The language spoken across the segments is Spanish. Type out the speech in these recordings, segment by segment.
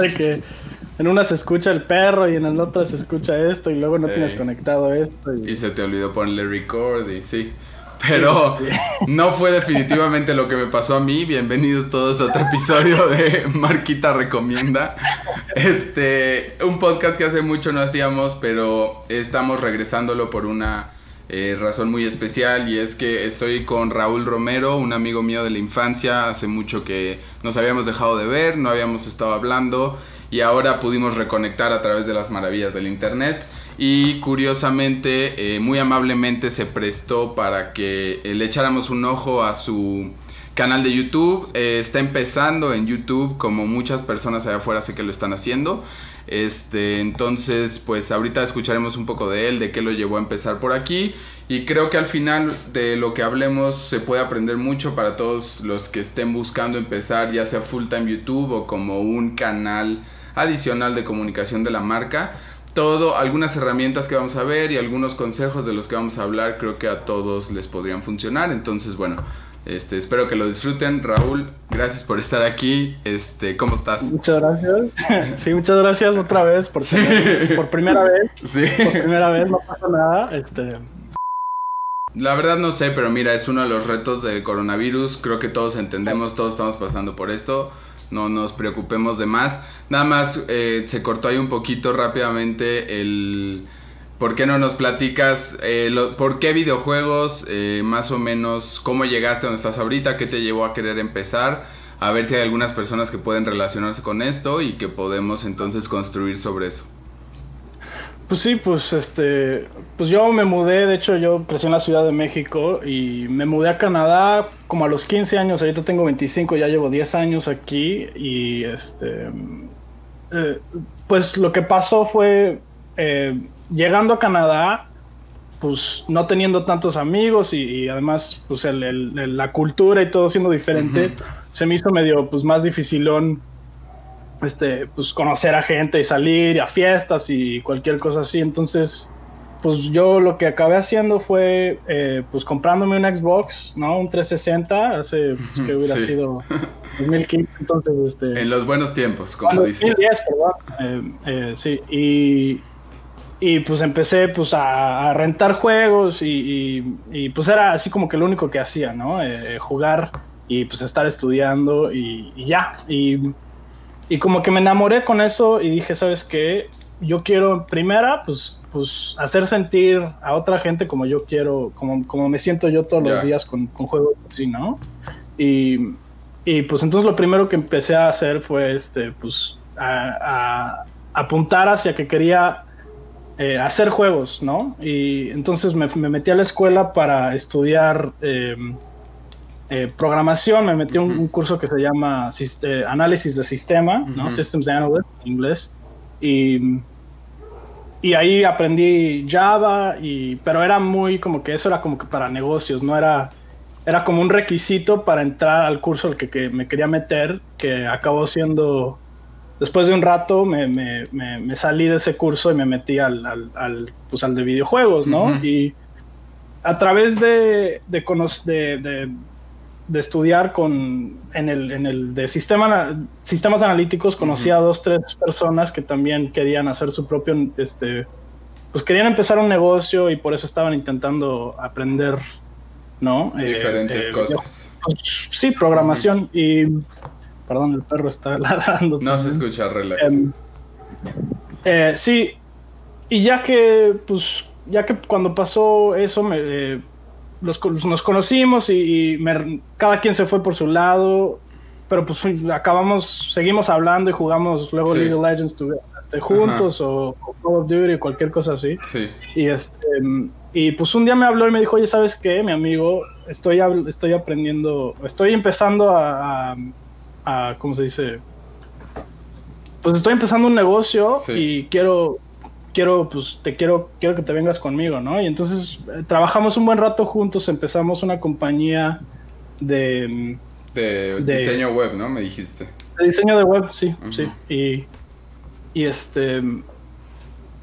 de que en una se escucha el perro y en la otra se escucha esto y luego no tienes conectado esto. Y se te olvidó ponerle record y sí. Pero no fue definitivamente lo que me pasó a mí. Bienvenidos todos a otro episodio de Marquita Recomienda. Este, un podcast que hace mucho no hacíamos, pero estamos regresándolo por una eh, razón muy especial y es que estoy con Raúl Romero, un amigo mío de la infancia. Hace mucho que nos habíamos dejado de ver, no habíamos estado hablando y ahora pudimos reconectar a través de las maravillas del internet y curiosamente, eh, muy amablemente se prestó para que eh, le echáramos un ojo a su canal de YouTube. Eh, está empezando en YouTube, como muchas personas allá afuera sé que lo están haciendo. Este, entonces, pues ahorita escucharemos un poco de él, de qué lo llevó a empezar por aquí. Y creo que al final de lo que hablemos se puede aprender mucho para todos los que estén buscando empezar, ya sea full time YouTube o como un canal adicional de comunicación de la marca todo, algunas herramientas que vamos a ver y algunos consejos de los que vamos a hablar, creo que a todos les podrían funcionar. Entonces, bueno, este, espero que lo disfruten. Raúl, gracias por estar aquí. Este, ¿cómo estás? Muchas gracias. Sí, muchas gracias otra vez por, Sí. por primera vez. Sí. Por primera vez, no pasa nada. Este, La verdad no sé, pero mira, es uno de los retos del coronavirus. Creo que todos entendemos, todos estamos pasando por esto. No nos preocupemos de más. Nada más eh, se cortó ahí un poquito rápidamente el... ¿Por qué no nos platicas eh, por qué videojuegos, eh, más o menos, cómo llegaste a donde estás ahorita, qué te llevó a querer empezar? A ver si hay algunas personas que pueden relacionarse con esto y que podemos entonces construir sobre eso. Pues sí, pues este, pues yo me mudé, de hecho yo crecí en la Ciudad de México y me mudé a Canadá como a los 15 años, ahorita tengo 25, ya llevo 10 años aquí y este, eh, pues lo que pasó fue, llegando a Canadá, pues no teniendo tantos amigos y, y además pues el- el- el- la cultura y todo siendo diferente, Ujú. se me hizo medio pues más dificilón este, pues conocer a gente y salir a fiestas y cualquier cosa así. Entonces, pues yo lo que acabé haciendo fue, eh, pues comprándome un Xbox, ¿no? Un 360, hace, pues, que hubiera Sí. sido 2015, entonces, este... En los buenos tiempos, como Cuando- dicen. 2010, perdón. Eh, eh, sí, y, y pues empecé pues a, a rentar juegos y, y- y, pues era así como que lo único que hacía, ¿no? Eh, jugar y pues estar estudiando y, y ya. Y, y como que me enamoré con eso y dije, ¿sabes qué? Yo quiero, primera, pues, pues hacer sentir a otra gente como yo quiero, como, como me siento yo todos los Ya. días con, con juegos así, ¿no? Y, y pues entonces lo primero que empecé a hacer fue este, pues a, a apuntar hacia que quería eh, hacer juegos, ¿no? Y entonces me, me metí a la escuela para estudiar eh, eh, programación, me metí a un, curso que se llama eh, Análisis de Sistema, ¿no? Systems Analyst en inglés. Y, y ahí aprendí Java, y, pero era muy como que eso era como que para negocios, no era, era como un requisito para entrar al curso al que, que me quería meter, que acabó siendo, después de un rato me, me- me- me salí de ese curso y me metí al, al, al, pues, al de videojuegos, ¿no? Y a través de, de, de, de- estudiar con, en el, en el de sistema, sistemas analíticos, conocí a dos, tres personas que también querían hacer su propio, este, pues querían empezar un negocio y por eso estaban intentando aprender, ¿no? Diferentes eh, cosas. pues, sí, programación y... Perdón, el perro está ladrando. No se escucha, relax. Em, eh, sí, y ya que, pues, ya que cuando pasó eso, me, eh, los, nos conocimos y, y me- cada quien se fue por su lado, pero pues acabamos, seguimos hablando y jugamos luego Sí. League of Legends este, juntos o, o Call of Duty o cualquier cosa así. Sí. Y este y pues un día me habló y me dijo, oye, ¿sabes qué? Mi amigo, estoy, estoy aprendiendo, estoy empezando a, a, a- ¿cómo se dice? Pues estoy empezando un negocio Sí. y quiero, quiero, pues te quiero, quiero que te vengas conmigo, ¿no? Y entonces eh, trabajamos un buen rato juntos, empezamos una compañía de, De, De- diseño web, ¿no? Me dijiste. de diseño de web, sí, sí. Y, y este.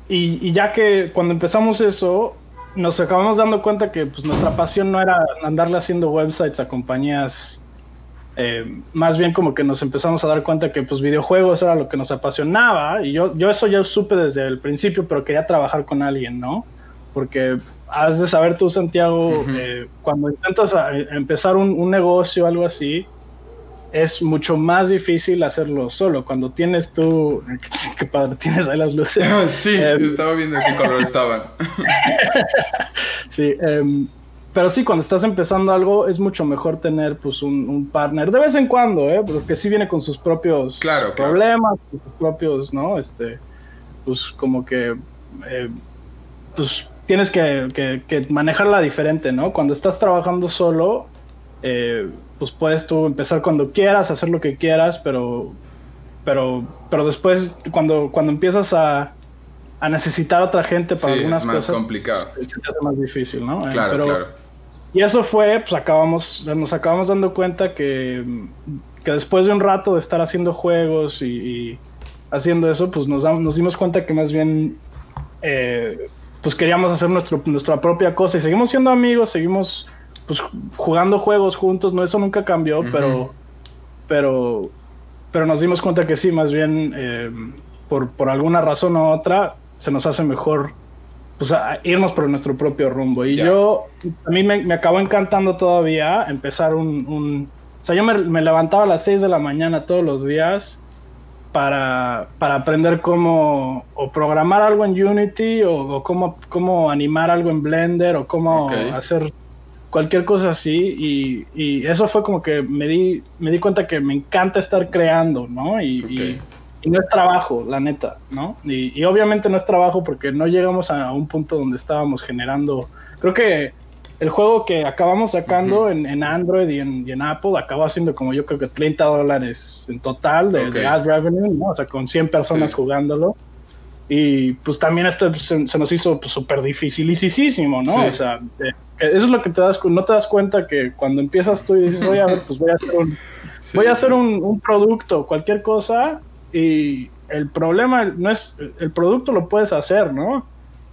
Y, y ya que cuando empezamos eso, nos acabamos dando cuenta que pues, nuestra pasión no era andarle haciendo websites a compañías eh, más bien como que nos empezamos a dar cuenta que pues videojuegos era lo que nos apasionaba y yo, yo eso ya supe desde el principio, pero quería trabajar con alguien, ¿no? Porque has de saber tú, Santiago, eh, cuando intentas empezar un, un negocio o algo así, es mucho más difícil hacerlo solo. Cuando tienes tú, qué padre, tienes ahí las luces. sí, eh, estaba viendo qué color estaban. sí, eh, pero sí, cuando estás empezando algo es mucho mejor tener pues un, partner de vez en cuando, ¿eh? Porque sí viene con sus propios problemas, sus propios, ¿no? Este, pues como que, eh, pues tienes que, que, manejarla diferente, ¿no? Cuando estás trabajando solo, eh, pues puedes tú empezar cuando quieras, hacer lo que quieras, pero, pero, pero después cuando, cuando empiezas a, a necesitar otra gente para algunas es más cosas, complicado. Se te hace más difícil, ¿no? Claro, claro y eso fue, pues acabamos, nos acabamos dando cuenta que, que después de un rato de estar haciendo juegos y, haciendo eso, pues nos, nos dimos cuenta que más bien eh, pues queríamos hacer nuestro, nuestra propia cosa. Y seguimos siendo amigos, seguimos pues jugando juegos juntos, no eso nunca cambió, pero pero pero nos dimos cuenta que sí, más bien eh, por, por alguna razón u otra se nos hace mejor pues, a irnos por nuestro propio rumbo. Y yo, a mí me, acabó encantando todavía empezar un... o sea, yo me, levantaba a las 6 de la mañana todos los días para, para aprender cómo o programar algo en Unity o, cómo, cómo animar algo en Blender o cómo hacer cualquier cosa así y, y, eso fue como que me di, me di cuenta que me encanta estar creando, ¿no? y y no es trabajo, la neta, ¿no? Y, obviamente no es trabajo porque no llegamos a un punto donde estábamos generando. Creo que el juego que acabamos sacando en, Android y en, Apple acabó haciendo como yo creo que 30 dólares en total de, ad revenue, ¿no? O sea, con 100 personas jugándolo. Y pues también este pues, se, nos hizo súper pues, dificilísimo, ¿no? O sea, eso es lo que te das, no te das cuenta que cuando empiezas tú y dices, oye, a ver, pues voy a hacer un, voy a hacer un, un producto, cualquier cosa, y el problema no es, el producto lo puedes hacer, ¿no?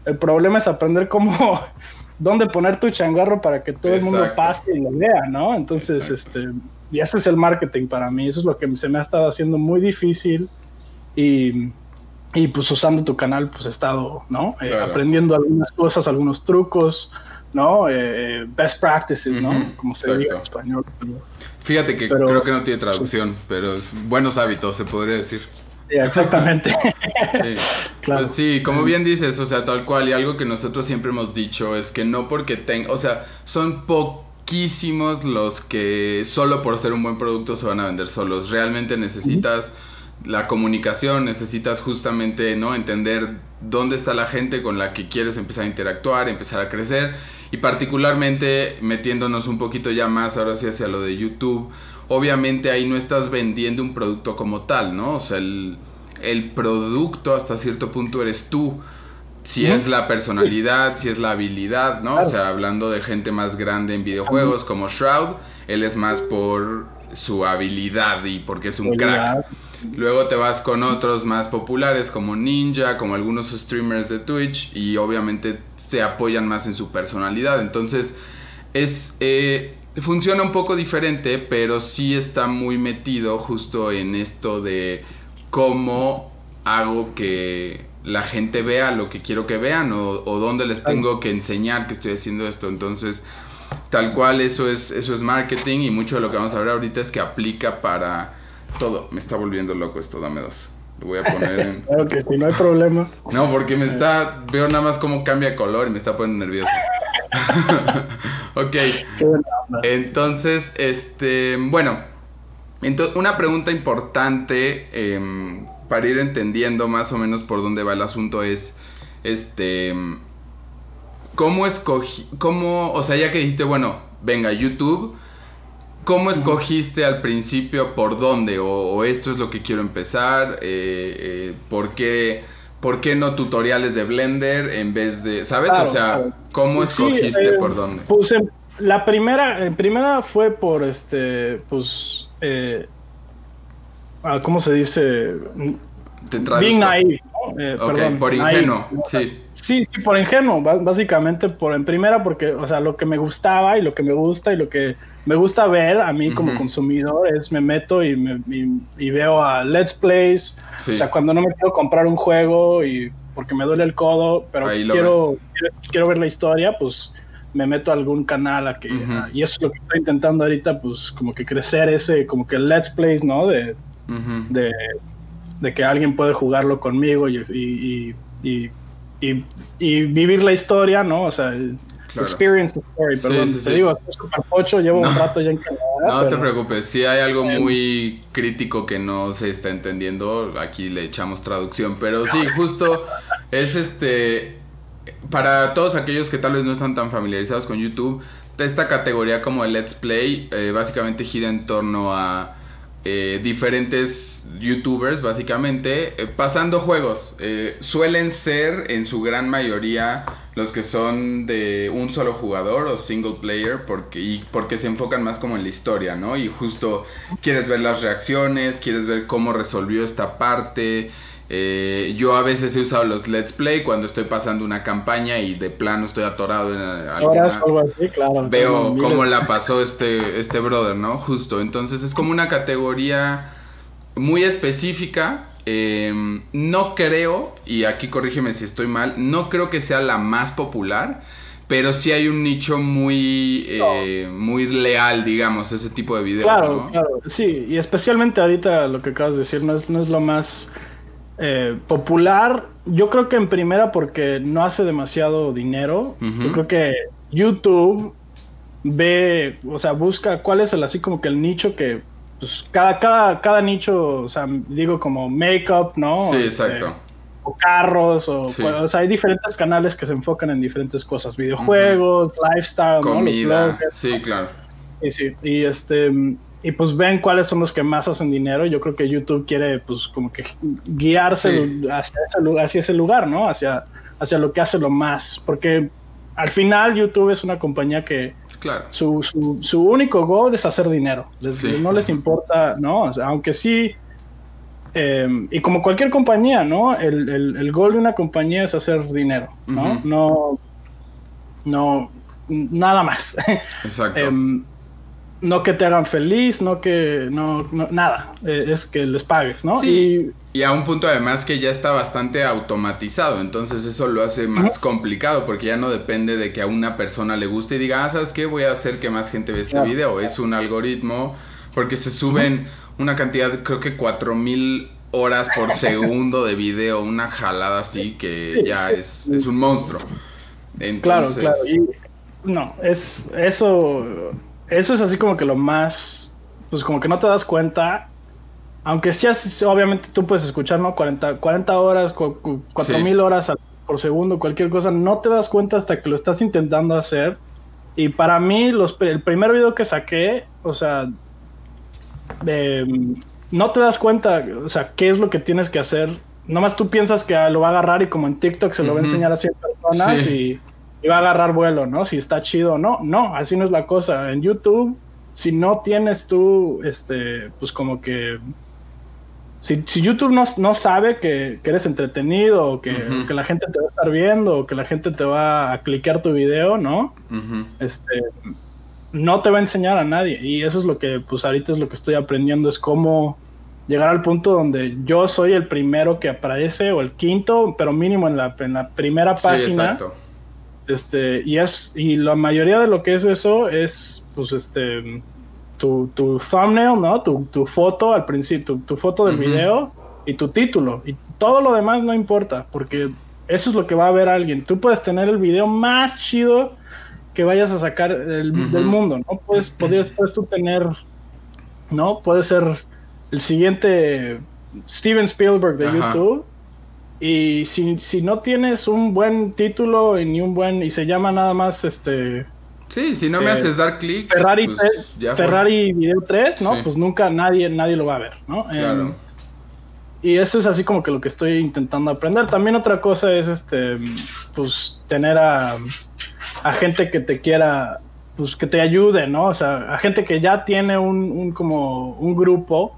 El problema es aprender cómo, dónde poner tu changarro para que todo el mundo pase y lo vea, ¿no? Entonces, este, y ese es el marketing para mí, eso es lo que se me ha estado haciendo muy difícil y, y pues usando tu canal, pues he estado, ¿no? Eh, aprendiendo algunas cosas, algunos trucos, ¿no? Eh, eh, best practices, ¿no? Como se dice en español. Fíjate que creo que no tiene traducción, pero es buenos hábitos, se podría decir. Sí, exactamente. sí. Pues sí, como bien dices, o sea, tal cual, y algo que nosotros siempre hemos dicho es que no porque tenga, o sea, son poquísimos los que solo por ser un buen producto se van a vender solos. Realmente necesitas la comunicación, necesitas justamente, ¿no? Entender dónde está la gente con la que quieres empezar a interactuar, empezar a crecer y particularmente metiéndonos un poquito ya más ahora sí hacia lo de YouTube, obviamente ahí no estás vendiendo un producto como tal, ¿no? O sea, el, producto hasta cierto punto eres tú. Si es la personalidad, si es la habilidad, ¿no? O sea, hablando de gente más grande en videojuegos como Shroud, él es más por su habilidad y porque es un crack. Luego te vas con otros más populares como Ninja, como algunos streamers de Twitch y obviamente se apoyan más en su personalidad. Entonces es... Eh, funciona un poco diferente, pero sí está muy metido justo en esto de cómo hago que la gente vea lo que quiero que vean o, o dónde les tengo que enseñar que estoy haciendo esto. Entonces, tal cual eso es, eso es marketing y mucho de lo que vamos a ver ahorita es que aplica para todo. Me está volviendo loco esto, dame dos. Lo voy a poner en. Claro que sí, no hay problema. No, porque me está. Veo nada más cómo cambia de color y me está poniendo nervioso. ok. Entonces, este. Bueno. Entonces, una pregunta importante em, para ir entendiendo más o menos por dónde va el asunto es. Este. ¿Cómo escogí? ¿Cómo.? O sea, ya que dijiste, bueno, venga, YouTube ¿Cómo escogiste al principio por dónde? ¿O, esto es lo que quiero empezar? Eh, eh, ¿por, qué, ¿Por qué no tutoriales de Blender en vez de... ¿Sabes? o sea, ¿cómo escogiste eh, por dónde? Pues la primera, en primera fue por este, pues... Ah, ¿Cómo se dice? Te Being naive, Eh, ok, por ingenuo, sí. Sí, sí, por ingenuo, básicamente por en primera porque, o sea, lo que me gustaba y lo que me gusta y lo que me gusta ver a mí como consumidor es me meto y, me, y, veo a Let's Plays, o sea, cuando no me quiero comprar un juego y porque me duele el codo, pero quiero, quiero, ver la historia, pues me meto a algún canal a que, y eso es lo que estoy intentando ahorita, pues como que crecer ese, como que Let's Plays, ¿no? De, de, de, que alguien puede jugarlo conmigo y, y, y, vivir la historia, ¿no? O sea, experience the story, perdón. te digo, super pocho, llevo un rato ya en Canadá. No te preocupes, si hay algo em, muy crítico que no se está entendiendo, aquí le echamos traducción, pero sí, justo es este, para todos aquellos que tal vez no están tan familiarizados con YouTube, esta categoría como el Let's Play eh, básicamente gira en torno a eh, diferentes youtubers básicamente eh, pasando juegos. Eh, suelen ser en su gran mayoría los que son de un solo jugador o single player porque, y porque se enfocan más como en la historia, ¿no? Y justo quieres ver las reacciones, quieres ver cómo resolvió esta parte. Eh, yo a veces he usado los Let's Play cuando estoy pasando una campaña y de plano estoy atorado en alguna... claro, Veo cómo la pasó este, este brother, ¿no? Justo. Entonces es como una categoría muy específica. Em, no creo, y aquí corrígeme si estoy mal, no creo que sea la más popular. Pero sí hay un nicho muy, eh, muy leal, digamos, ese tipo de videos. Claro, claro, sí, y especialmente ahorita lo que acabas de decir no es, no es lo más eh, popular, yo creo que en primera porque no hace demasiado dinero. Yo creo que YouTube ve, o sea, busca cuál es el así como que el nicho que, pues cada, cada, cada nicho, o sea, digo como makeup, ¿no? Sí, este, exacto. o carros, o, o, sea, hay diferentes canales que se enfocan en diferentes cosas, videojuegos, lifestyle, Comida, sí, claro. Y sí, y este, y pues ven cuáles son los que más hacen dinero. Yo creo que YouTube quiere pues como que guiarse hacia, ese, lugar, ¿no? Hacia, hacia lo que hace lo más. Porque al final YouTube es una compañía que claro. su, su, único goal es hacer dinero. No les importa, ¿no? aunque sí... Eh, y como cualquier compañía, ¿no? El, el, el, goal de una compañía es hacer dinero, ¿no? No... No... Nada más. Exacto. Em, no que te hagan feliz, no que, no, nada, eh, es que les pagues, ¿no? Sí, y... a un punto además que ya está bastante automatizado, entonces eso lo hace más complicado porque ya no depende de que a una persona le guste y diga, ah, ¿sabes qué? Voy a hacer que más gente vea este video, es un algoritmo, porque se suben una cantidad, creo que cuatro mil horas por segundo de video, una jalada así que ya es, es, un monstruo. Entonces... Claro, claro. no, es eso eso es así como que lo más, pues como que no te das cuenta, aunque sí, obviamente tú puedes escuchar, ¿no? 40, 40 horas, 4000 horas por segundo, cualquier cosa, no te das cuenta hasta que lo estás intentando hacer. Y para mí, los, el primer video que saqué, o sea, em, no te das cuenta, o sea, qué es lo que tienes que hacer. Nomás tú piensas que lo va a agarrar y como en TikTok se lo va a enseñar a 100 personas y y va a agarrar vuelo, ¿no? Si está chido o no. No, así no es la cosa. En YouTube, si no tienes tú, este, pues como que... Si, si YouTube no, no sabe que, que, eres entretenido, o que, que, la gente te va a estar viendo, o que la gente te va a cliquear tu video, ¿no? Este, no te va a enseñar a nadie. Y eso es lo que, pues ahorita es lo que estoy aprendiendo, es cómo llegar al punto donde yo soy el primero que aparece, o el quinto, pero mínimo en la, en la primera página. Sí, exacto este, y es, y la mayoría de lo que es eso es, pues, este, tu, tu thumbnail, ¿no? Tu, tu, foto al principio, tu, foto del video y tu título. Y todo lo demás no importa, porque eso es lo que va a ver alguien. Tú puedes tener el video más chido que vayas a sacar del, mundo, ¿no? Puedes, podrías, puedes tú tener, ¿no? Puede ser el siguiente Steven Spielberg de YouTube y si, si no tienes un buen título y ni un buen. y se llama nada más este. Sí, si no me eh, haces dar clic. Ferrari, pues, Ferrari Video 3, ¿no? Pues nunca nadie, nadie lo va a ver, ¿no? Claro. Em, y eso es así como que lo que estoy intentando aprender. También otra cosa es este. Pues tener a, a gente que te quiera. Pues que te ayude, ¿no? O sea, a gente que ya tiene un, un como un grupo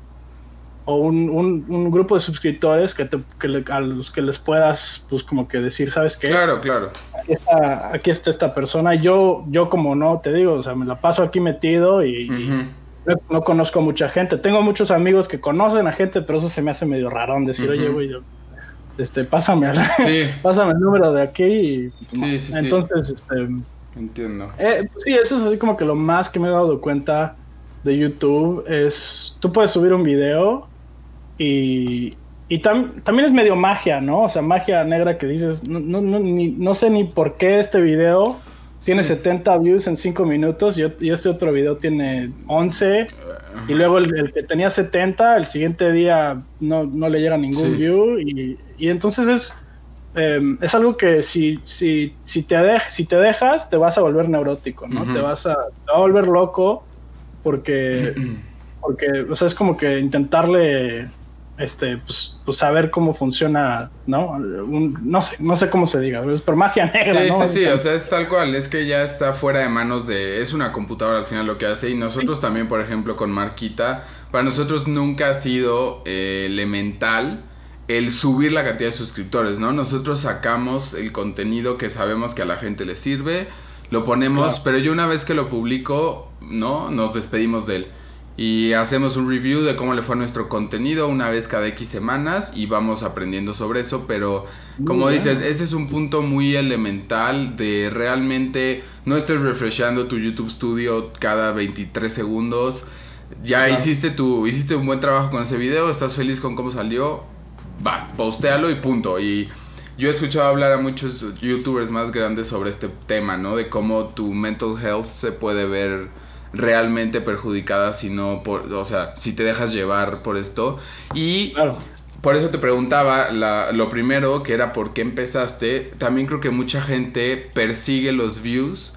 o un, un, grupo de suscriptores que, te, que a los que les puedas, pues como que decir, ¿sabes qué? Claro, claro. Aquí está, aquí está esta persona. Yo, yo como no, te digo, o sea, me la paso aquí metido y, no, conozco a mucha gente. Tengo muchos amigos que conocen a gente, pero eso se me hace medio raro decir, oye, güey, este, pásame, pásame el número de aquí. Y, sí, sí, Entonces, este... Entiendo. Eh, pues sí, eso es así como que lo más que me he dado cuenta de YouTube es, tú puedes subir un video y, y también es medio magia, ¿no? O sea, magia negra que dices, no, no, no, no sé ni por qué este video tiene 70 views en 5 minutos y, este otro video tiene 11. Y luego el, que tenía 70, el siguiente día no, no le llega ningún view. Y, y, entonces es, em, es algo que si, si, si, te si te dejas, te vas a volver neurótico, ¿no? te, vas a, te va a volver loco porque, porque, o sea, es como que intentarle este, pues, pues saber cómo funciona, ¿no? no sé, no sé cómo se diga, pero magia negra, sí, ¿no? Sí, sí, o sea, es tal cual, es que ya está fuera de manos de, es una computadora al final lo que hace y nosotros también, por ejemplo, con Marquita, para nosotros nunca ha sido eh, elemental el subir la cantidad de suscriptores, ¿no? Nosotros sacamos el contenido que sabemos que a la gente le sirve, lo ponemos, pero yo una vez que lo publico, ¿no? Nos despedimos de él y hacemos un review de cómo le fue nuestro contenido una vez cada X semanas y vamos aprendiendo sobre eso, pero como dices, ese es un punto muy elemental de realmente no estés refreshando tu YouTube Studio cada 23 segundos. Ya hiciste tu hiciste un buen trabajo con ese video, estás feliz con cómo salió, va, postealo y punto. Y yo he escuchado hablar a muchos youtubers más grandes sobre este tema, ¿no? De cómo tu mental health se puede ver realmente perjudicada si no, por, o sea, si te dejas llevar por esto. Y por eso te preguntaba lo primero, que era por qué empezaste. También creo que mucha gente persigue los views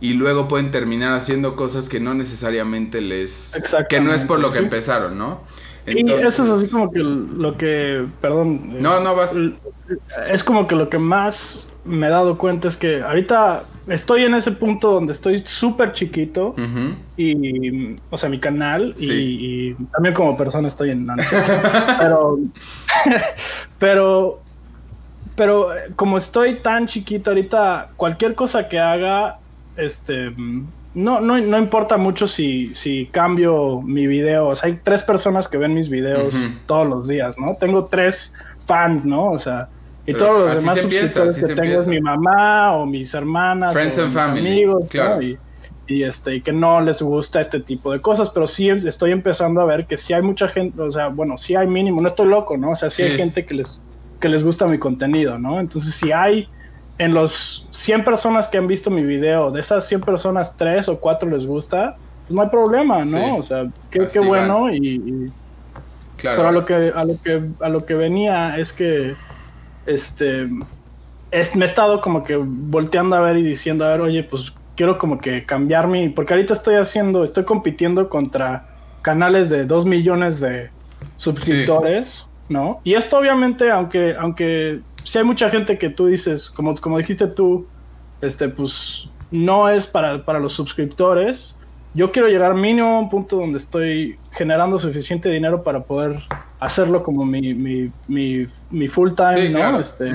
y luego pueden terminar haciendo cosas que no necesariamente les... Que no es por lo que empezaron, ¿no? y eso es así como que lo que, perdón. No, no vas. Es como que lo que más me he dado cuenta es que ahorita estoy en ese punto donde estoy súper chiquito y, o sea, mi canal y, también como persona estoy en... pero, pero, pero como estoy tan chiquito ahorita, cualquier cosa que haga, este... No, no, no importa mucho si, si cambio mi video. O sea, hay tres personas que ven mis videos todos los días, ¿no? Tengo tres fans, ¿no? O sea, y todos los demás suscriptores que tengo es mi mamá o mis hermanas Friends o and family. amigos, claro. y, este, y que no les gusta este tipo de cosas, pero sí estoy empezando a ver que sí hay mucha gente, o sea, bueno, sí hay mínimo, no estoy loco, ¿no? O sea, sí, hay gente que les, que les gusta mi contenido, ¿no? Entonces, si hay en los 100 personas que han visto mi video, de esas 100 personas, 3 o 4 les gusta, pues no hay problema, ¿no? O sea, qué, qué bueno y, Claro. Pero a lo que a lo que a lo que venía es que este, es, me he estado como que volteando a ver y diciendo, a ver, oye, pues quiero como que cambiar mi, porque ahorita estoy haciendo, estoy compitiendo contra canales de 2 millones de suscriptores, ¿no? Y esto obviamente, aunque, aunque si hay mucha gente que tú dices, como, como dijiste tú, este, pues no es para, para los suscriptores, yo quiero llegar mínimo a un punto donde estoy generando suficiente dinero para poder hacerlo como mi, mi, mi, mi full time, ¿no? Este,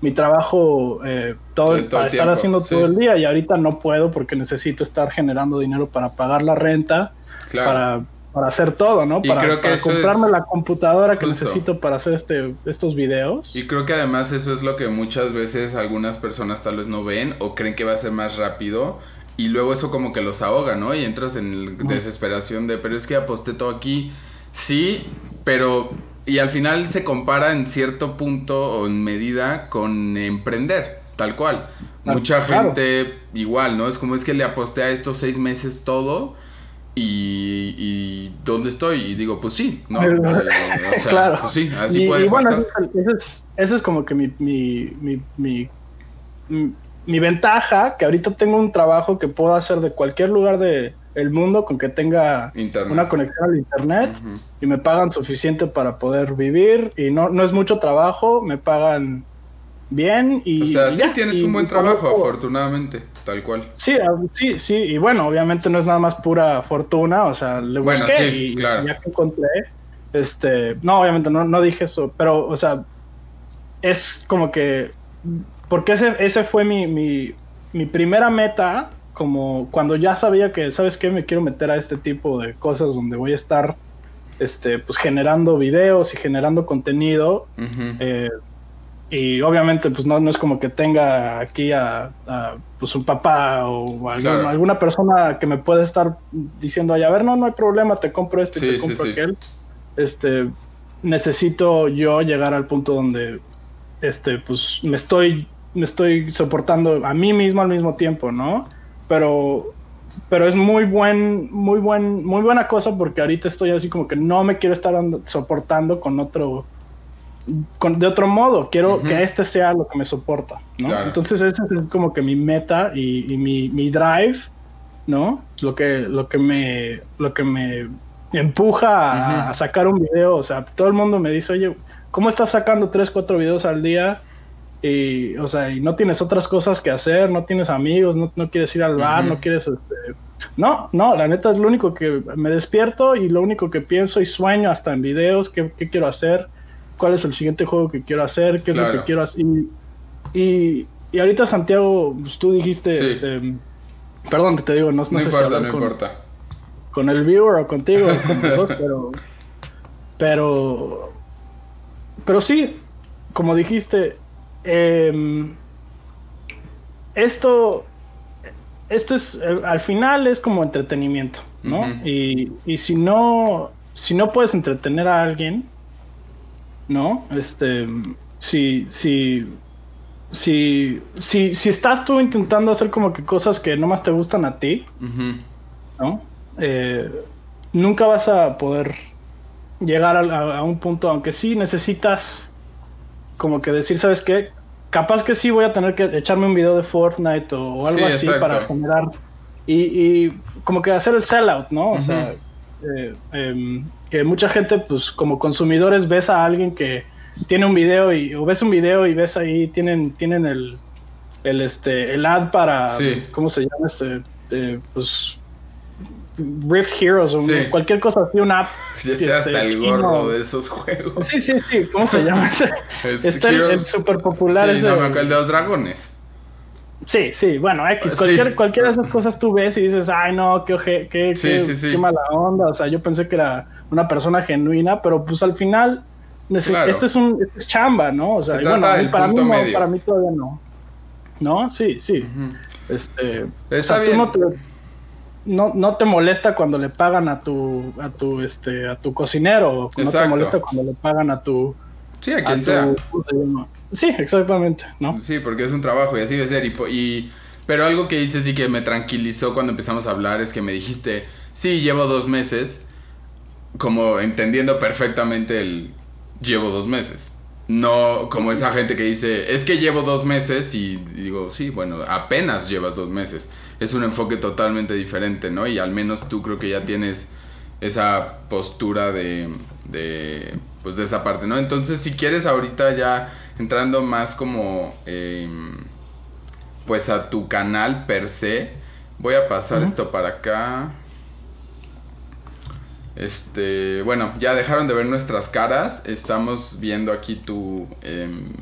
Mi trabajo eh, todo, para estar haciendo todo el día y ahorita no puedo porque necesito estar generando dinero para pagar la renta, para, para hacer todo, ¿no? para, comprarme la computadora que necesito para hacer este, estos videos. Y creo que además eso es lo que muchas veces algunas personas tal vez no ven o creen que va a ser más rápido y luego eso como que los ahoga, ¿no? Y entras en desesperación de, pero es que aposté todo aquí, sí, pero... Y al final se compara en cierto punto o en medida con emprender, tal cual. Mucha gente igual, ¿no? Es como es que le aposté a estos seis meses todo y, y ¿dónde estoy? Y digo, pues sí, ¿no? Eh, o sea, claro. Pues sí, así puede y bueno, Ese es, ese es como que mi, mi, mi mi ventaja, que ahorita tengo un trabajo que puedo hacer de cualquier lugar del el mundo con que tenga una conexión al internet y me pagan suficiente para poder vivir. Y no, no es mucho trabajo, me pagan bien y... O sea, sí tienes un buen trabajo, afortunadamente, tal cual. Sí, ah, sí, sí, y bueno, obviamente no es nada más pura fortuna, o sea, le busqué y, ya que encontré, Este, no, obviamente no, no dije eso, pero, o sea, es como que, porque ese, ese fue mi, mi, mi primera meta, como cuando ya sabía que, ¿sabes qué? Me quiero meter a este tipo de cosas donde voy a estar, este, pues generando videos y generando contenido. eh, y obviamente, pues no, no es como que tenga aquí a, a, pues un papá o algún- Claro. alguna persona que me pueda estar diciendo, "Ay, a ver, no, no hay problema, te compro este y Sí, te compro sí. aquel. Este, necesito yo llegar al punto donde, este, pues me estoy, me estoy soportando a mí mismo al mismo tiempo, ¿no? Pero, pero es muy buen, muy buen, muy buena cosa porque ahorita estoy así como que no me quiero estar ando- soportando con otro, con- de otro modo. Quiero que este sea lo que me soporta, ¿no? Claro. Entonces ese es como que mi meta y, y mi, mi drive, ¿no? Lo que, lo que me, lo que me empuja a, sacar un video. O sea, todo el mundo me dice, oye, ¿cómo estás sacando 3, 4 videos al día? Y, o sea, y no tienes otras cosas que hacer, no tienes amigos, no, no quieres ir al bar, no quieres... Este... No, no, la neta es lo único que me despierto y lo único que pienso y sueño hasta en videos, qué, qué quiero hacer, cuál es el siguiente juego que quiero hacer, qué es lo que quiero hacer. Y, y, y ahorita, Santiago, pues, tú dijiste, Sí. este, perdón que te digo, no, no No sé importa, no con, importa. con el viewer o contigo, con pero, pero, pero sí, como dijiste, em, esto, esto es, eh, al final es como entretenimiento, ¿no? Y, y si no, si no puedes entretener a alguien, ¿no? Este, si, si, si, si, si estás tú intentando hacer como que cosas que nomás te gustan a ti. ¿no? Eh, nunca vas a poder llegar a, a- a un punto, aunque sí necesitas como que decir, ¿sabes qué? Capaz que sí voy a tener que echarme un video de Fortnite o, o algo Sí, así exacto. para generar y, y como que hacer el sellout, ¿no? O sea, eh, em, que mucha gente, pues como consumidores, ves a alguien que tiene un video y o ves un video y ves ahí tienen tienen el el este el ad para Sí. cómo se llama este Eh, pues Rift Heroes o Sí. cualquier cosa así una app Ya estoy este, hasta el chino. gorro de esos juegos. sí sí sí cómo se llama? Es está el, Heroes- el super popular Sí, ese no me acuerdo, el de los dragones. sí sí bueno X Sí. cualquier cualquiera de esas cosas tú ves y dices ay no qué oje- qué, qué- mala onda o sea yo pensé que era una persona genuina pero pues al final Claro. esto es un esto es chamba no o sea Se y trata bueno, para mí no, para mí todavía no no sí sí Ujú. Este, Está o sea, tú no te, no, no te molesta cuando le pagan a tu, a tu, este, a tu cocinero, no te molesta cuando le pagan a tu, Sí, a quien tu- sea. ¿cómo se llama? Sí, exactamente, ¿no? Sí, porque es un trabajo y así debe ser. Y, y- pero algo que hice sí que me tranquilizó cuando empezamos a hablar es que me dijiste, sí, llevo dos meses, como entendiendo perfectamente el llevo dos meses. No como esa gente que dice, es que llevo dos meses y digo, sí, bueno, apenas llevas dos meses. Es un enfoque totalmente diferente, ¿no? Y al menos tú creo que ya tienes esa postura de, de pues de esa parte, ¿no? Entonces, si quieres ahorita ya entrando más como eh, pues a tu canal per se, voy a pasar esto para acá. Este, bueno, ya dejaron de ver nuestras caras. Estamos viendo aquí tu, em,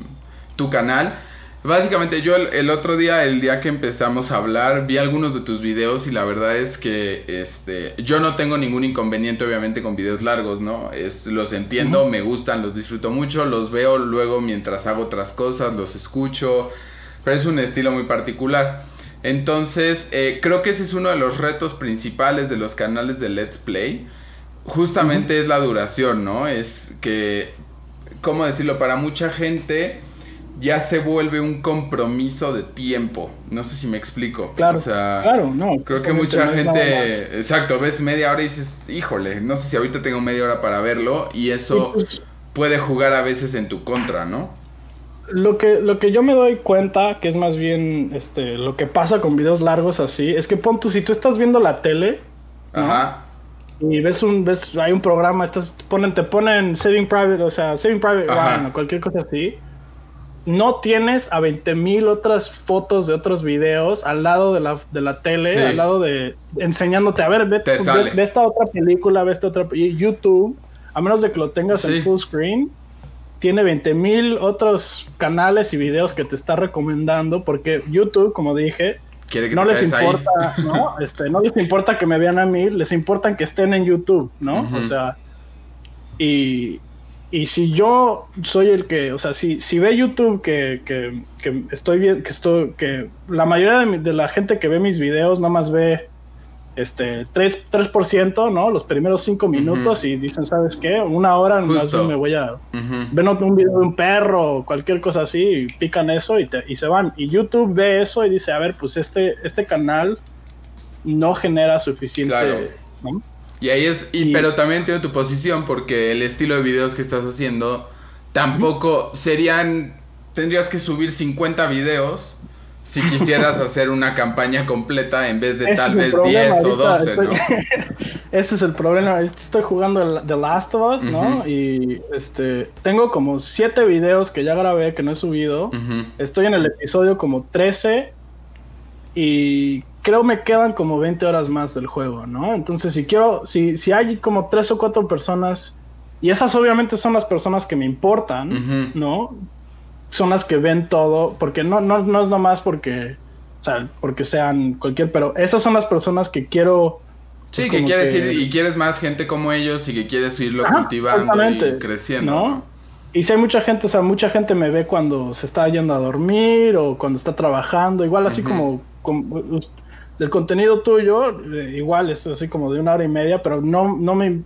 tu canal. Básicamente yo el, el otro día, el día que empezamos a hablar, vi algunos de tus videos y la verdad es que este, yo no tengo ningún inconveniente obviamente con videos largos, ¿no? Es, los entiendo, me gustan, los disfruto mucho, los veo luego mientras hago otras cosas, los escucho, pero es un estilo muy particular. Entonces, eh, creo que ese es uno de los retos principales de los canales de Let's Play. Justamente es la duración, ¿no? Es que, ¿cómo decirlo? Para mucha gente ya se vuelve un compromiso de tiempo. No sé si me explico. Claro, O sea, claro, no. creo que mucha no gente, exacto, ves media hora y dices, híjole, no sé si ahorita tengo media hora para verlo y eso Sí, pues, puede jugar a veces en tu contra, ¿no? Lo que, lo que yo me doy cuenta, que es más bien este, lo que pasa con videos largos así, es que pon tú, si tú estás viendo la tele ¿no? Ajá. y ves un, ves, hay un programa, estás, ponen, te ponen Saving Private, o sea, Saving Private. Ryan o cualquier cosa así, no tienes a 20 mil otras fotos de otros videos al lado de la, de la tele, Sí. al lado de enseñándote, a ver, ve, Te ve- esta otra película, ve esta otra, y YouTube a menos de que lo tengas en full screen, tiene 20.000 otros canales y videos que te está recomendando porque YouTube, como dije, no les importa, ¿no? Este, no les importa que me vean a mí, les importa que estén en YouTube, ¿no? O sea, y, y si yo soy el que, o sea, si, si ve YouTube que, que, que estoy bien, que estoy, que la mayoría de, de, la gente que ve mis videos nada más ve este 3%, 3% ¿no? Los primeros 5 minutos y dicen, ¿sabes qué? Una hora más me voy a... Ven un video de un perro o cualquier cosa así y pican eso y, te, y se van. Y YouTube ve eso y dice, a ver, pues este, este canal no genera suficiente... Y ahí es, y, pero también tiene tu posición porque el estilo de videos que estás haciendo tampoco serían, tendrías que subir 50 videos si quisieras hacer una campaña completa en vez de tal vez 10 o 12, ¿no? Ese es el problema. Estoy jugando The Last of Us, ¿no? Y este tengo como 7 videos que ya grabé que no he subido. Estoy en el episodio como 13 y creo me quedan como 20 horas más del juego, ¿no? Entonces, si quiero si si hay como 3 o 4 personas y esas obviamente son las personas que me importan, ¿no? son las que ven todo, porque no, no, no es nomás porque, o sea, porque sean cualquier, pero esas son las personas que quiero... Sí, pues, que quieres ir y quieres más gente como ellos y que quieres irlo cultivando y creciendo. ¿no? Y si hay mucha gente, o sea, mucha gente me ve cuando se está yendo a dormir o cuando está trabajando, igual así como, el contenido tuyo, eh, igual es así como de una hora y media, pero no, no me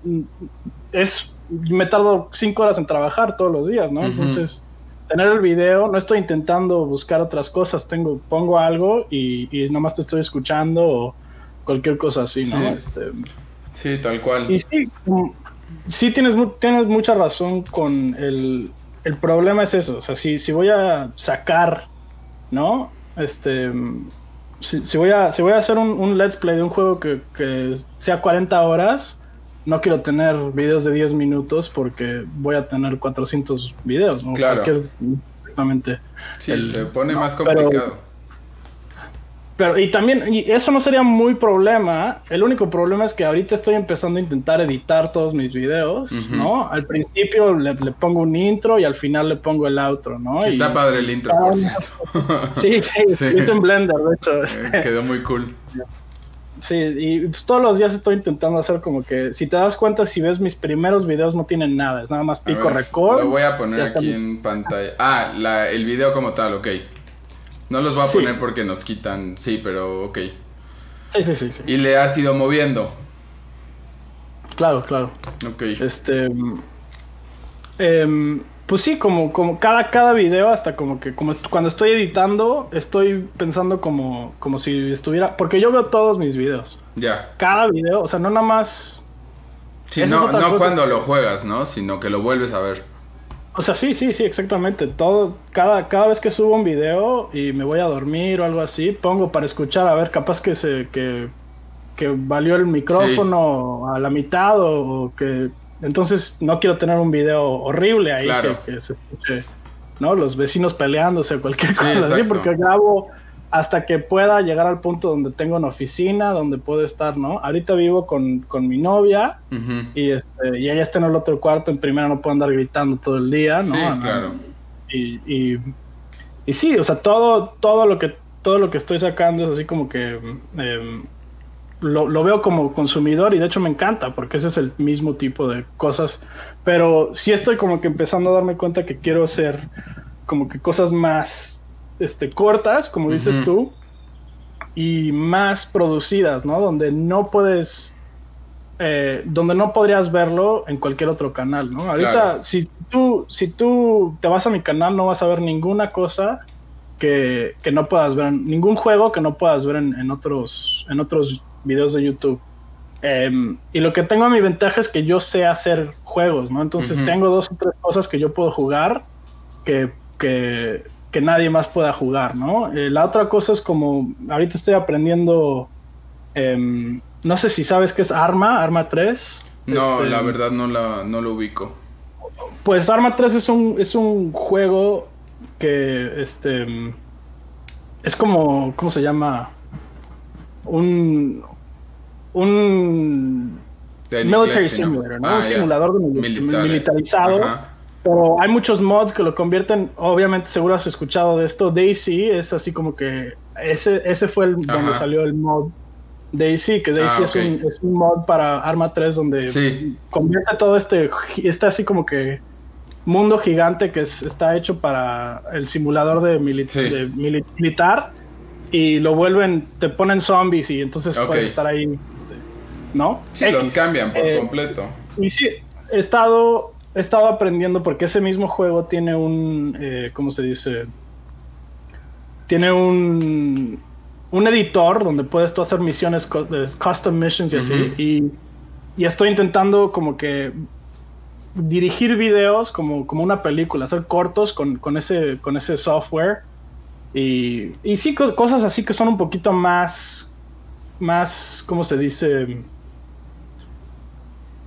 es me tardo cinco horas en trabajar todos los días, ¿no? Entonces tener el video, no estoy intentando buscar otras cosas, tengo, pongo algo y, y nomás te estoy escuchando o cualquier cosa así, ¿no? Sí, este, sí tal cual. Y sí, sí tienes, tienes mucha razón con el, el problema es eso, o sea, si, si voy a sacar, ¿no? Este, si, si voy, a, si voy a hacer un, un let's play de un juego que, que sea 40 horas, no quiero tener videos de 10 minutos porque voy a tener 400 videos, ¿no? Claro. exactamente. Sí, se pone más complicado. Pero, y también, y eso no sería muy problema. El único problema es que ahorita estoy empezando a intentar editar todos mis videos, ¿no? Al principio le, pongo un intro y al final le pongo el outro, ¿no? Está padre el intro, por cierto. sí, sí, sí. en Blender, de hecho. Este. Quedó muy cool. Sí, y pues, todos los días estoy intentando hacer como que, si te das cuenta, si ves mis primeros videos no tienen nada, es nada más pico record. Lo voy a poner aquí en pantalla. Ah, la, el video como tal, ok. No los voy a poner porque nos quitan, sí, pero ok. Sí, sí, sí, sí. Y le has ido moviendo. Claro, claro. Ok. Este... Eh, pues sí, como, como cada, cada video, hasta como que como cuando estoy editando, estoy pensando como, como si estuviera. Porque yo veo todos mis videos. Ya. Cada video, o sea, no nada más. Sí, no, no cuando lo juegas, ¿no? Sino que lo vuelves a ver. O sea, sí, sí, sí, exactamente. Todo, cada, cada vez que subo un video y me voy a dormir o algo así, pongo para escuchar, a ver, capaz que se, que, que valió el micrófono a la mitad o que entonces no quiero tener un video horrible ahí que, se escuche, ¿no? Los vecinos peleándose, cualquier cosa así, porque grabo hasta que pueda llegar al punto donde tengo una oficina, donde puedo estar, ¿no? Ahorita vivo con, con mi novia y, este, y ella está en el otro cuarto, en primera no puedo andar gritando todo el día, ¿no? Sí, claro. Y, y, y, sí, o sea, todo, todo lo que todo lo que estoy sacando es así como que em, lo, veo como consumidor y de hecho me encanta porque ese es el mismo tipo de cosas. Pero sí estoy como que empezando a darme cuenta que quiero hacer como que cosas más este, cortas, como dices tú, y más producidas, ¿no? Donde no puedes, eh, donde no podrías verlo en cualquier otro canal, ¿no? Ahorita, si, tú, si tú te vas a mi canal, no vas a ver ninguna cosa que, que no puedas ver, ningún juego que no puedas ver en, en otros, en otros videos de YouTube. Em, y lo que tengo a mi ventaja es que yo sé hacer juegos, ¿no? Entonces tengo dos o tres cosas que yo puedo jugar que, que, que nadie más pueda jugar, ¿no? Eh, la otra cosa es como, ahorita estoy aprendiendo, em, no sé si sabes qué es Arma, Arma 3. No, este, la verdad no, la, no lo ubico. Pues Arma 3 es un, es un juego que, este, es como, ¿cómo se llama? Un, un Military Simulator, ¿no? Ah, un simulador de militarizado. Pero hay muchos mods que lo convierten, obviamente seguro has escuchado de esto, Daisy es así como que ese, ese fue el, donde salió el mod Daisy, que Daisy ah, es, un, es, un, mod para Arma 3 donde convierte todo este, este así como que mundo gigante que está hecho para el simulador de, militar y lo vuelven, te ponen zombies y entonces puedes estar ahí, este, ¿no? Sí, los cambian por eh, completo. Y sí, he estado, he estado aprendiendo porque ese mismo juego tiene un, eh, ¿cómo se dice? Tiene un, un editor donde puedes tú hacer misiones, custom missions y así. Y, y estoy intentando como que dirigir videos como, como una película, hacer cortos con, con, ese, con ese software. Y, y sí, cosas así que son un poquito más, más, ¿cómo se dice?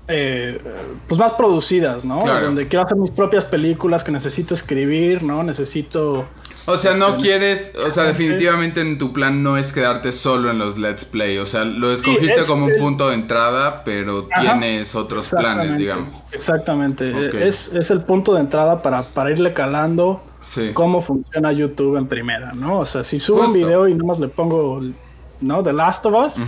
Eh, pues más producidas, ¿no? Donde quiero hacer mis propias películas que necesito escribir, ¿no? Necesito o sea, no este, quieres, o sea, definitivamente en tu plan no es quedarte solo en los Let's Play, o sea, lo escogiste como un punto de entrada, pero tienes otros planes, digamos. Exactamente, es, es, el punto de entrada para, para irle calando cómo funciona YouTube en primera, ¿no? O sea, si subo un video y nomás le pongo, ¿no? The Last of Us,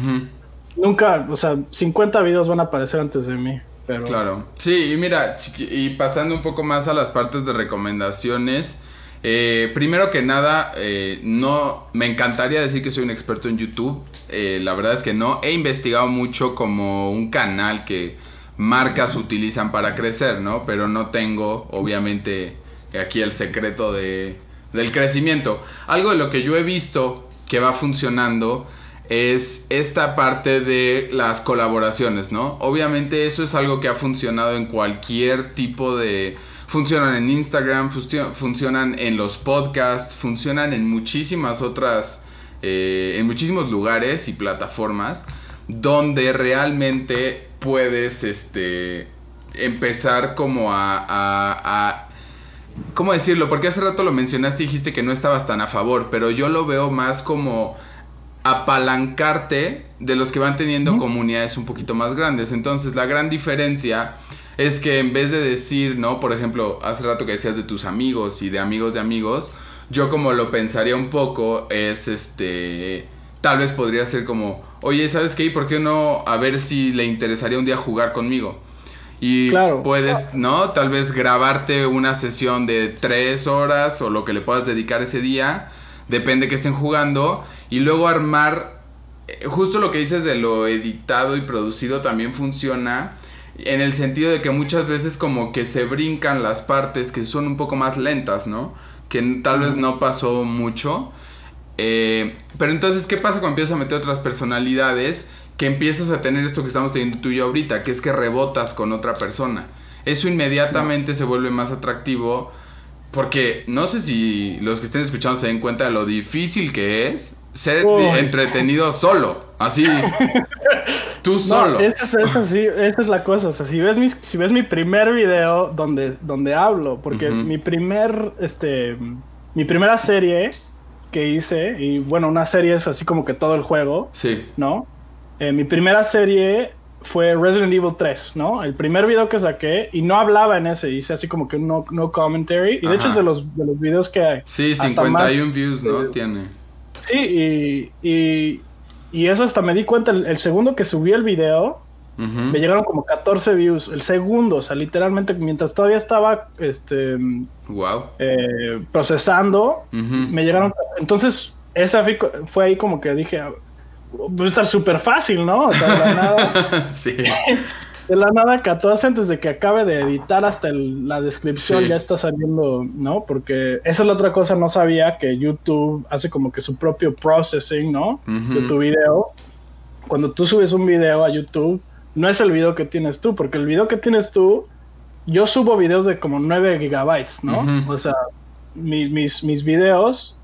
nunca, o sea, 50 videos van a aparecer antes de mí. Pero... Claro, sí, y mira, y pasando un poco más a las partes de recomendaciones, eh, primero que nada, eh, no me encantaría decir que soy un experto en YouTube. Eh, la verdad es que no. He investigado mucho como un canal que marcas utilizan para crecer, ¿no? Pero no tengo, obviamente, aquí el secreto de, del crecimiento. Algo de lo que yo he visto que va funcionando es esta parte de las colaboraciones, ¿no? Obviamente eso es algo que ha funcionado en cualquier tipo de Funcionan en Instagram, funcionan en los podcasts, funcionan en muchísimas otras, eh, en muchísimos lugares y plataformas donde realmente puedes este, empezar como a, a, ¿Cómo decirlo? Porque hace rato lo mencionaste y dijiste que no estabas tan a favor, pero yo lo veo más como apalancarte de los que van teniendo comunidades un poquito más grandes. Entonces la gran diferencia es que en vez de decir, ¿no? Por ejemplo, hace rato que decías de tus amigos y de amigos de amigos, yo como lo pensaría un poco es este, tal vez podría ser como, oye, ¿sabes qué? ¿Por qué no a ver si le interesaría un día jugar conmigo? Y puedes, ¿no? Tal vez grabarte una sesión de tres horas o lo que le puedas dedicar ese día, depende que estén jugando, y luego armar, eh, justo lo que dices de lo editado y producido también funciona en el sentido de que muchas veces como que se brincan las partes que son un poco más lentas, ¿no? Que tal vez no pasó mucho. Eh, pero entonces, ¿qué pasa cuando empiezas a meter otras personalidades? Que empiezas a tener esto que estamos teniendo tú y yo ahorita, que es que rebotas con otra persona. Eso inmediatamente se vuelve más atractivo porque no sé si los que estén escuchando se den cuenta de lo difícil que es ser entretenido solo. Así. Tú solo. esa, es, esa es la cosa. O sea, si ves mi, si ves mi primer video donde, donde hablo, porque mi primer, este, mi primera serie que hice, y bueno, una serie es así como que todo el juego. Sí. ¿No? Eh, mi primera serie fue Resident Evil 3, ¿no? El primer video que saqué y no hablaba en ese, hice así como que no, no commentary. Y de hecho es de los, de los videos que hay. Sí, 51 views, ¿no? Tiene. Sí, y, y, eso hasta me di cuenta, el, segundo que subí el video, me llegaron como 14 views. El segundo, o sea, literalmente mientras todavía estaba este, wow. Eh, procesando, me llegaron. Entonces, esa fue ahí como que dije, pues estar súper fácil, ¿no? O sea, nada. sí. De la nada, 14 antes de que acabe de editar hasta la descripción ya está saliendo, ¿no? Porque esa es la otra cosa, no sabía que YouTube hace como que su propio processing, ¿no? De tu video. Cuando tú subes un video a YouTube, no es el video que tienes tú, porque el video que tienes tú, yo subo videos de como 9 gigabytes, ¿no? O sea, mis, mis, mis videos,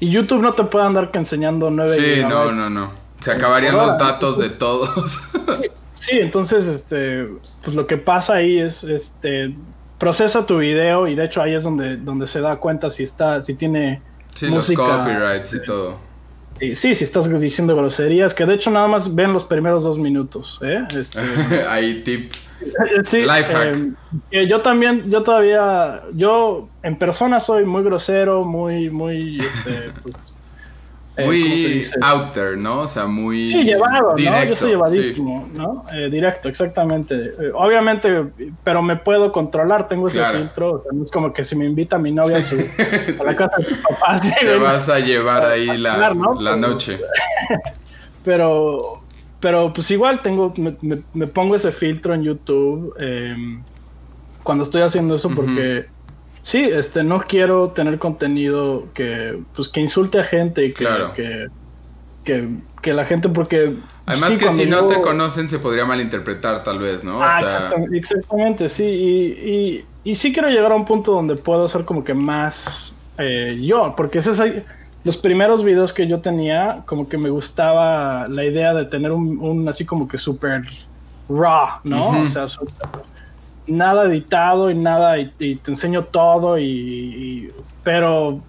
y YouTube no te puede andar que enseñando 9 gigabytes. Sí, no, no, no. Se acabarían los datos de todos. Sí, entonces, este, pues lo que pasa ahí es, este, procesa tu video y de hecho ahí es donde, donde se da cuenta si está, si tiene sí, música, los copyrights y este, todo. sí, si estás diciendo groserías, que de hecho nada más ven los primeros dos minutos. ¿eh? Este, Ahí tip. Sí, eh, yo también, yo todavía, yo en persona soy muy grosero, muy, muy, este, pues, eh, muy out there, ¿no? O sea, muy. Sí, llevado, ¿no? Yo soy llevadísimo, ¿no? Eh, directo, exactamente. Eh, obviamente, pero me puedo controlar, tengo ese filtro. O sea, no es como que si me invita mi novia a, su, a la casa de su papá. Te vas a llevar ahí la, la noche. pero, pero pues igual tengo, me, me, pongo ese filtro en YouTube em, cuando estoy haciendo eso porque Sí, este, no quiero tener contenido que, pues, que insulte a gente y que, que, que, la gente, porque... Además que si no te conocen se podría malinterpretar tal vez, ¿no? Ah, exactamente, sí, y, y, sí quiero llegar a un punto donde puedo ser como que más eh, yo, porque ese es los primeros videos que yo tenía, como que me gustaba la idea de tener un, un así como que súper raw, ¿no? O sea, súper nada editado y nada, y, te enseño todo, y, pero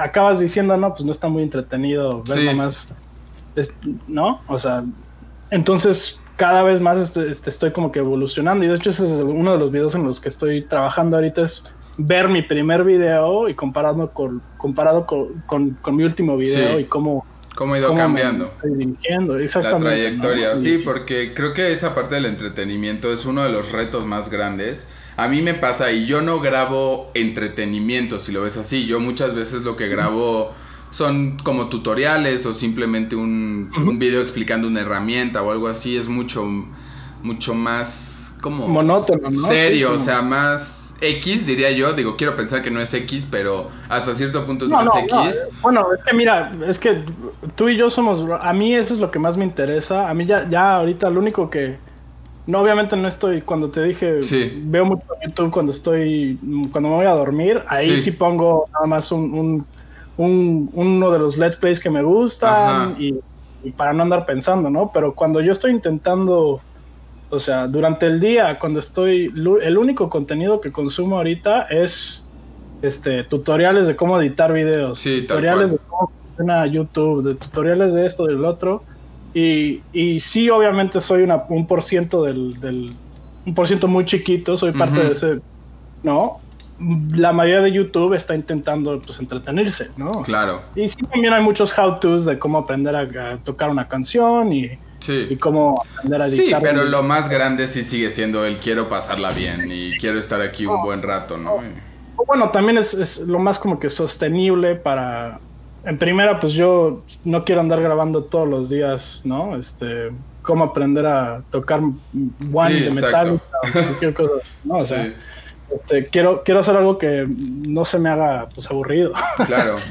acabas diciendo, no, pues no está muy entretenido, ver nomás, ¿no? O sea, entonces cada vez más este, este, estoy como que evolucionando, y de hecho ese es uno de los videos en los que estoy trabajando ahorita, es ver mi primer video y comparado con, comparado con, mi último video y cómo Cómo ha ido cambiando. La trayectoria, sí, porque creo que esa parte del entretenimiento es uno de los retos más grandes. A mí me pasa y yo no grabo entretenimiento, si lo ves así. Yo muchas veces lo que grabo son como tutoriales o simplemente un, video explicando una herramienta o algo así. Es mucho, mucho más como... Monótono, ¿no? Serio, o sea, más X, diría yo. Digo, quiero pensar que no es X, pero hasta cierto punto es más X. Bueno, es que mira, es que tú y yo somos. A mí eso es lo que más me interesa. A mí ya, ya ahorita lo único que. No, obviamente no estoy. Cuando te dije, veo mucho YouTube cuando estoy. Cuando me voy a dormir. Ahí sí, pongo nada más un, un, uno de los Let's Plays que me gustan. y para no andar pensando, ¿no? Pero cuando yo estoy intentando o sea, durante el día, cuando estoy, el único contenido que consumo ahorita es este tutoriales de cómo editar videos, tutoriales de cómo funciona YouTube, de tutoriales de esto, del otro. Y, y sí, obviamente soy una, un por ciento del, del, un por ciento muy chiquito, soy parte de ese, ¿no? La mayoría de YouTube está intentando pues entretenerse, ¿no? Claro. Y sí, también hay muchos how-tos de cómo aprender a tocar una canción y Sí. Y cómo aprender a Sí, pero lo más grande sí sigue siendo el quiero pasarla bien y quiero estar aquí un buen rato, ¿no? Bueno, también es, lo más como que sostenible para... En primera, pues yo no quiero andar grabando todos los días, ¿no? Este, cómo aprender a tocar one de metal o cualquier cosa, ¿no? O sea, este, quiero, quiero hacer algo que no se me haga pues aburrido. Claro.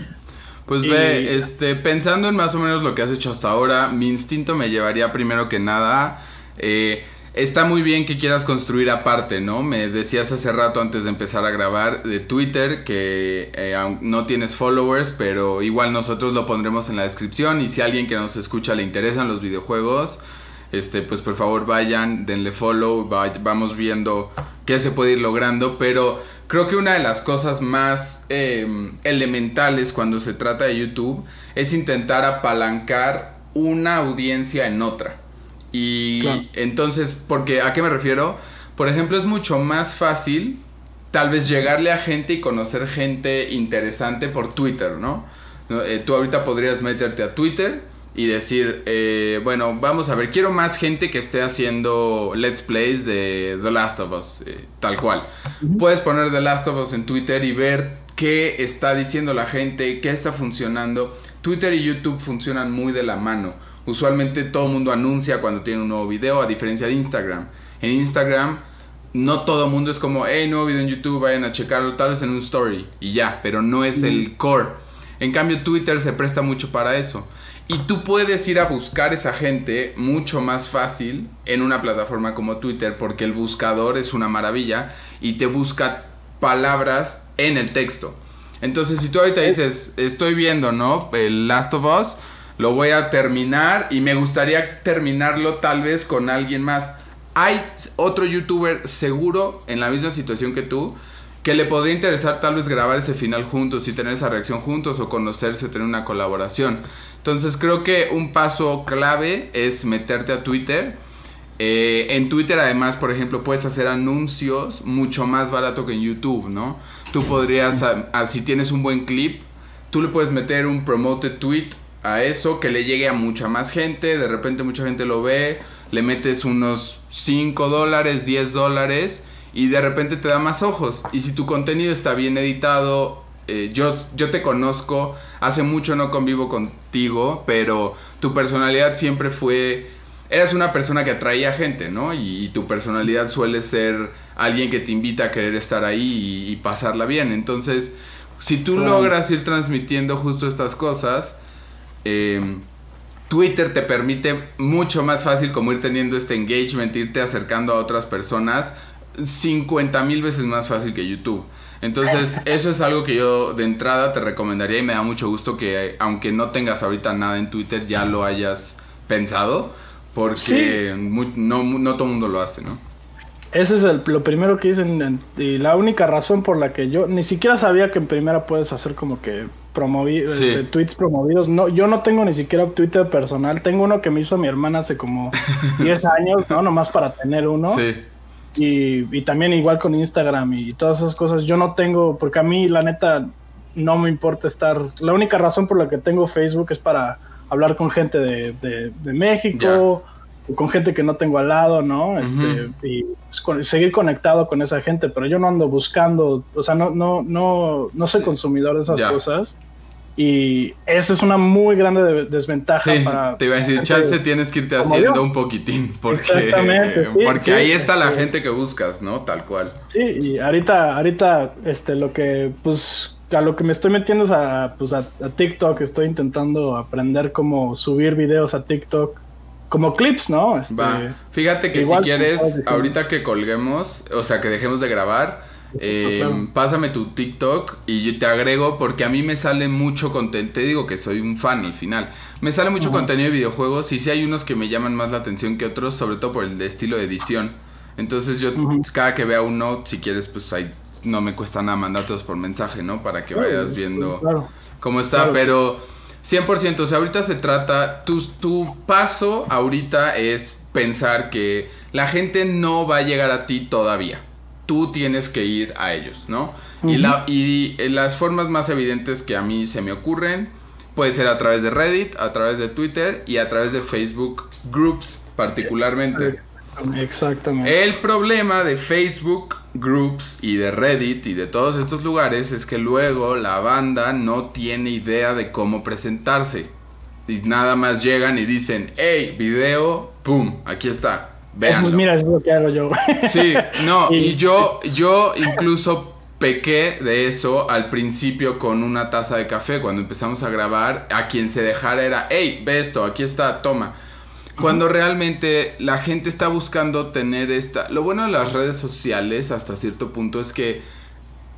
Pues ve, este, pensando en más o menos lo que has hecho hasta ahora, mi instinto me llevaría primero que nada. Eh, está muy bien que quieras construir aparte, ¿no? Me decías hace rato antes de empezar a grabar de Twitter que eh, no tienes followers, pero igual nosotros lo pondremos en la descripción y si a alguien que nos escucha le interesan los videojuegos, este, pues por favor vayan, denle follow, vamos viendo qué se puede ir logrando, pero Creo que una de las cosas más em, elementales cuando se trata de YouTube es intentar apalancar una audiencia en otra. Y entonces, porque ¿a qué me refiero? Por ejemplo, es mucho más fácil tal vez llegarle a gente y conocer gente interesante por Twitter, ¿no? Eh, tú ahorita podrías meterte a Twitter y decir, eh, bueno, vamos a ver, quiero más gente que esté haciendo let's plays de The Last of Us, eh, tal cual. Puedes poner The Last of Us en Twitter y ver qué está diciendo la gente, qué está funcionando. Twitter y YouTube funcionan muy de la mano. Usualmente todo el mundo anuncia cuando tiene un nuevo video, a diferencia de Instagram. En Instagram no todo el mundo es como, hey, nuevo video en YouTube, vayan a checarlo, tal vez en un story y ya, pero no es el core. En cambio, Twitter se presta mucho para eso. Y tú puedes ir a buscar esa gente mucho más fácil en una plataforma como Twitter porque el buscador es una maravilla y te busca palabras en el texto. Entonces, si tú ahorita dices, estoy viendo, ¿no? El Last of Us, lo voy a terminar y me gustaría terminarlo tal vez con alguien más. Hay otro youtuber seguro en la misma situación que tú que le podría interesar tal vez grabar ese final juntos y tener esa reacción juntos o conocerse o tener una colaboración. Entonces creo que un paso clave es meterte a Twitter. Eh, en Twitter además, por ejemplo, puedes hacer anuncios mucho más barato que en YouTube, ¿no? Tú podrías, si tienes un buen clip, tú le puedes meter un promoted tweet a eso que le llegue a mucha más gente, de repente mucha gente lo ve, le metes unos 5 dólares, 10 dólares y de repente te da más ojos. Y si tu contenido está bien editado, eh, yo, yo te conozco, hace mucho no convivo contigo, pero tu personalidad siempre fue... Eras una persona que atraía gente, ¿no? Y, tu personalidad suele ser alguien que te invita a querer estar ahí y, pasarla bien. Entonces, si tú logras ir transmitiendo justo estas cosas, eh, Twitter te permite mucho más fácil como ir teniendo este engagement, irte acercando a otras personas 50 mil veces más fácil que YouTube. Entonces, eso es algo que yo de entrada te recomendaría y me da mucho gusto que aunque no tengas ahorita nada en Twitter, ya lo hayas pensado, porque no, no todo el mundo lo hace, ¿no? Ese es lo primero que dicen y la única razón por la que yo ni siquiera sabía que en primera puedes hacer como que este, tweets promovidos. No, yo no tengo ni siquiera Twitter personal. Tengo uno que me hizo mi hermana hace como 10 años, ¿no? Nomás para tener uno. Sí. Y, también igual con Instagram y todas esas cosas. Yo no tengo, porque a mí la neta no me importa estar. La única razón por la que tengo Facebook es para hablar con gente de, de, México, con gente que no tengo al lado, ¿no? Este, y pues, seguir conectado con esa gente, pero yo no ando buscando, o sea, no, no, no, no soy consumidor de esas cosas. Y eso es una muy grande desventaja para. Te iba a decir, chance tienes que irte haciendo un poquitín. Porque, porque ahí está la gente que buscas, ¿no? Tal cual. Sí, y ahorita, ahorita, este, lo que, pues, a lo que me estoy metiendo es a, pues, a, TikTok. Estoy intentando aprender cómo subir videos a TikTok. Como clips, ¿no? Este, Fíjate que si quieres, ahorita que colguemos, o sea, que dejemos de grabar eh, pásame tu TikTok y yo te agrego porque a mí me sale mucho contenido. Te digo que soy un fan al final. Me sale mucho contenido de videojuegos y sí hay unos que me llaman más la atención que otros, sobre todo por el estilo de edición. Entonces yo cada que vea uno, si quieres, pues ahí no me cuesta nada mandártelos por mensaje, ¿no? Para que vayas viendo cómo está. Pero 100%, o sea, ahorita se trata, tu, tu paso ahorita es pensar que la gente no va a llegar a ti todavía tú tienes que ir a ellos, ¿no? y, la, y eh, las formas más evidentes que a mí se me ocurren puede ser a través de Reddit, a través de Twitter y a través de Facebook Groups particularmente. Exactamente. El problema de Facebook Groups y de Reddit y de todos estos lugares es que luego la banda no tiene idea de cómo presentarse. Y nada más llegan y dicen, hey, video, ¡pum! Aquí está. Pues mira, es lo que hago yo. Sí, no, y, yo, yo incluso pequé de eso al principio con una taza de café. Cuando empezamos a grabar, a quien se dejara era, hey, ve esto, aquí está, toma. Cuando realmente la gente está buscando tener esta... Lo bueno de las redes sociales hasta cierto punto es que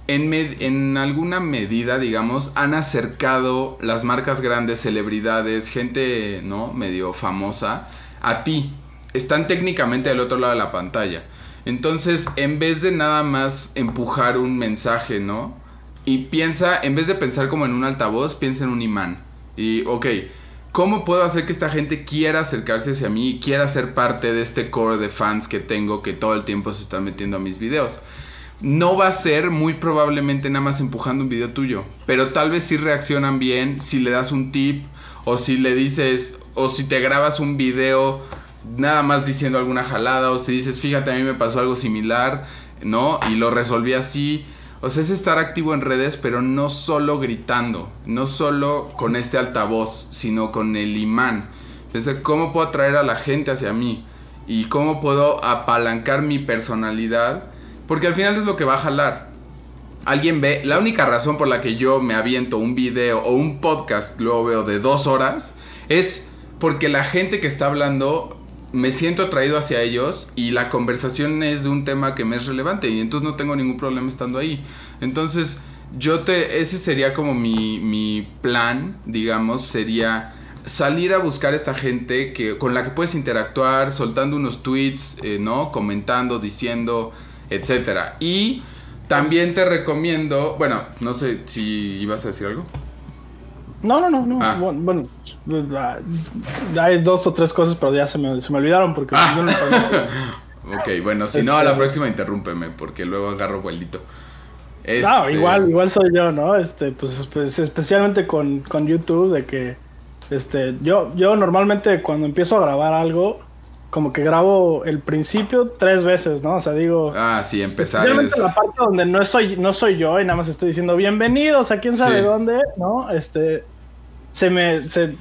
en, en, alguna medida, digamos, han acercado las marcas grandes, celebridades, gente, ¿no? Medio famosa, a ti están técnicamente del otro lado de la pantalla. Entonces, en vez de nada más empujar un mensaje, ¿no? Y piensa, en vez de pensar como en un altavoz, piensa en un imán. Y, ok, ¿cómo puedo hacer que esta gente quiera acercarse hacia mí y quiera ser parte de este core de fans que tengo que todo el tiempo se están metiendo a mis videos? No va a ser muy probablemente nada más empujando un video tuyo, pero tal vez si reaccionan bien, si le das un tip, o si le dices, o si te grabas un video nada más diciendo alguna jalada o si dices, fíjate, a mí me pasó algo similar, ¿no? Y lo resolví así. O sea, es estar activo en redes, pero no solo gritando, no solo con este altavoz, sino con el imán. Pensé, ¿cómo puedo atraer a la gente hacia mí? Y cómo puedo apalancar mi personalidad, porque al final es lo que va a jalar. Alguien ve, la única razón por la que yo me aviento un video o un podcast, luego veo de dos horas, es porque la gente que está hablando me siento atraído hacia ellos y la conversación es de un tema que me es relevante y entonces no tengo ningún problema estando ahí. Entonces, yo te, ese sería como mi, mi plan, digamos, sería salir a buscar esta gente que, con la que puedes interactuar, soltando unos tweets, eh, ¿no? Comentando, diciendo, etcétera. Y También te recomiendo, bueno, no sé si ibas a decir algo. No, no, no, no. Ah. Bueno, hay dos o tres cosas, pero ya se me, se me olvidaron porque Ah. yo no- Ok, bueno, si no, a la Este- próxima interrúmpeme, porque luego agarro vuelito. No, Este, igual, igual soy yo, ¿no? Este, pues espe- especialmente con, con YouTube, de que este, yo, yo normalmente cuando empiezo a grabar algo, como que grabo el principio tres veces, ¿no? O sea, digo, Ah, sí, empezar es... la parte donde no soy, no soy yo y nada más estoy diciendo bienvenidos a quién sabe Sí. dónde, ¿no? Este se me se,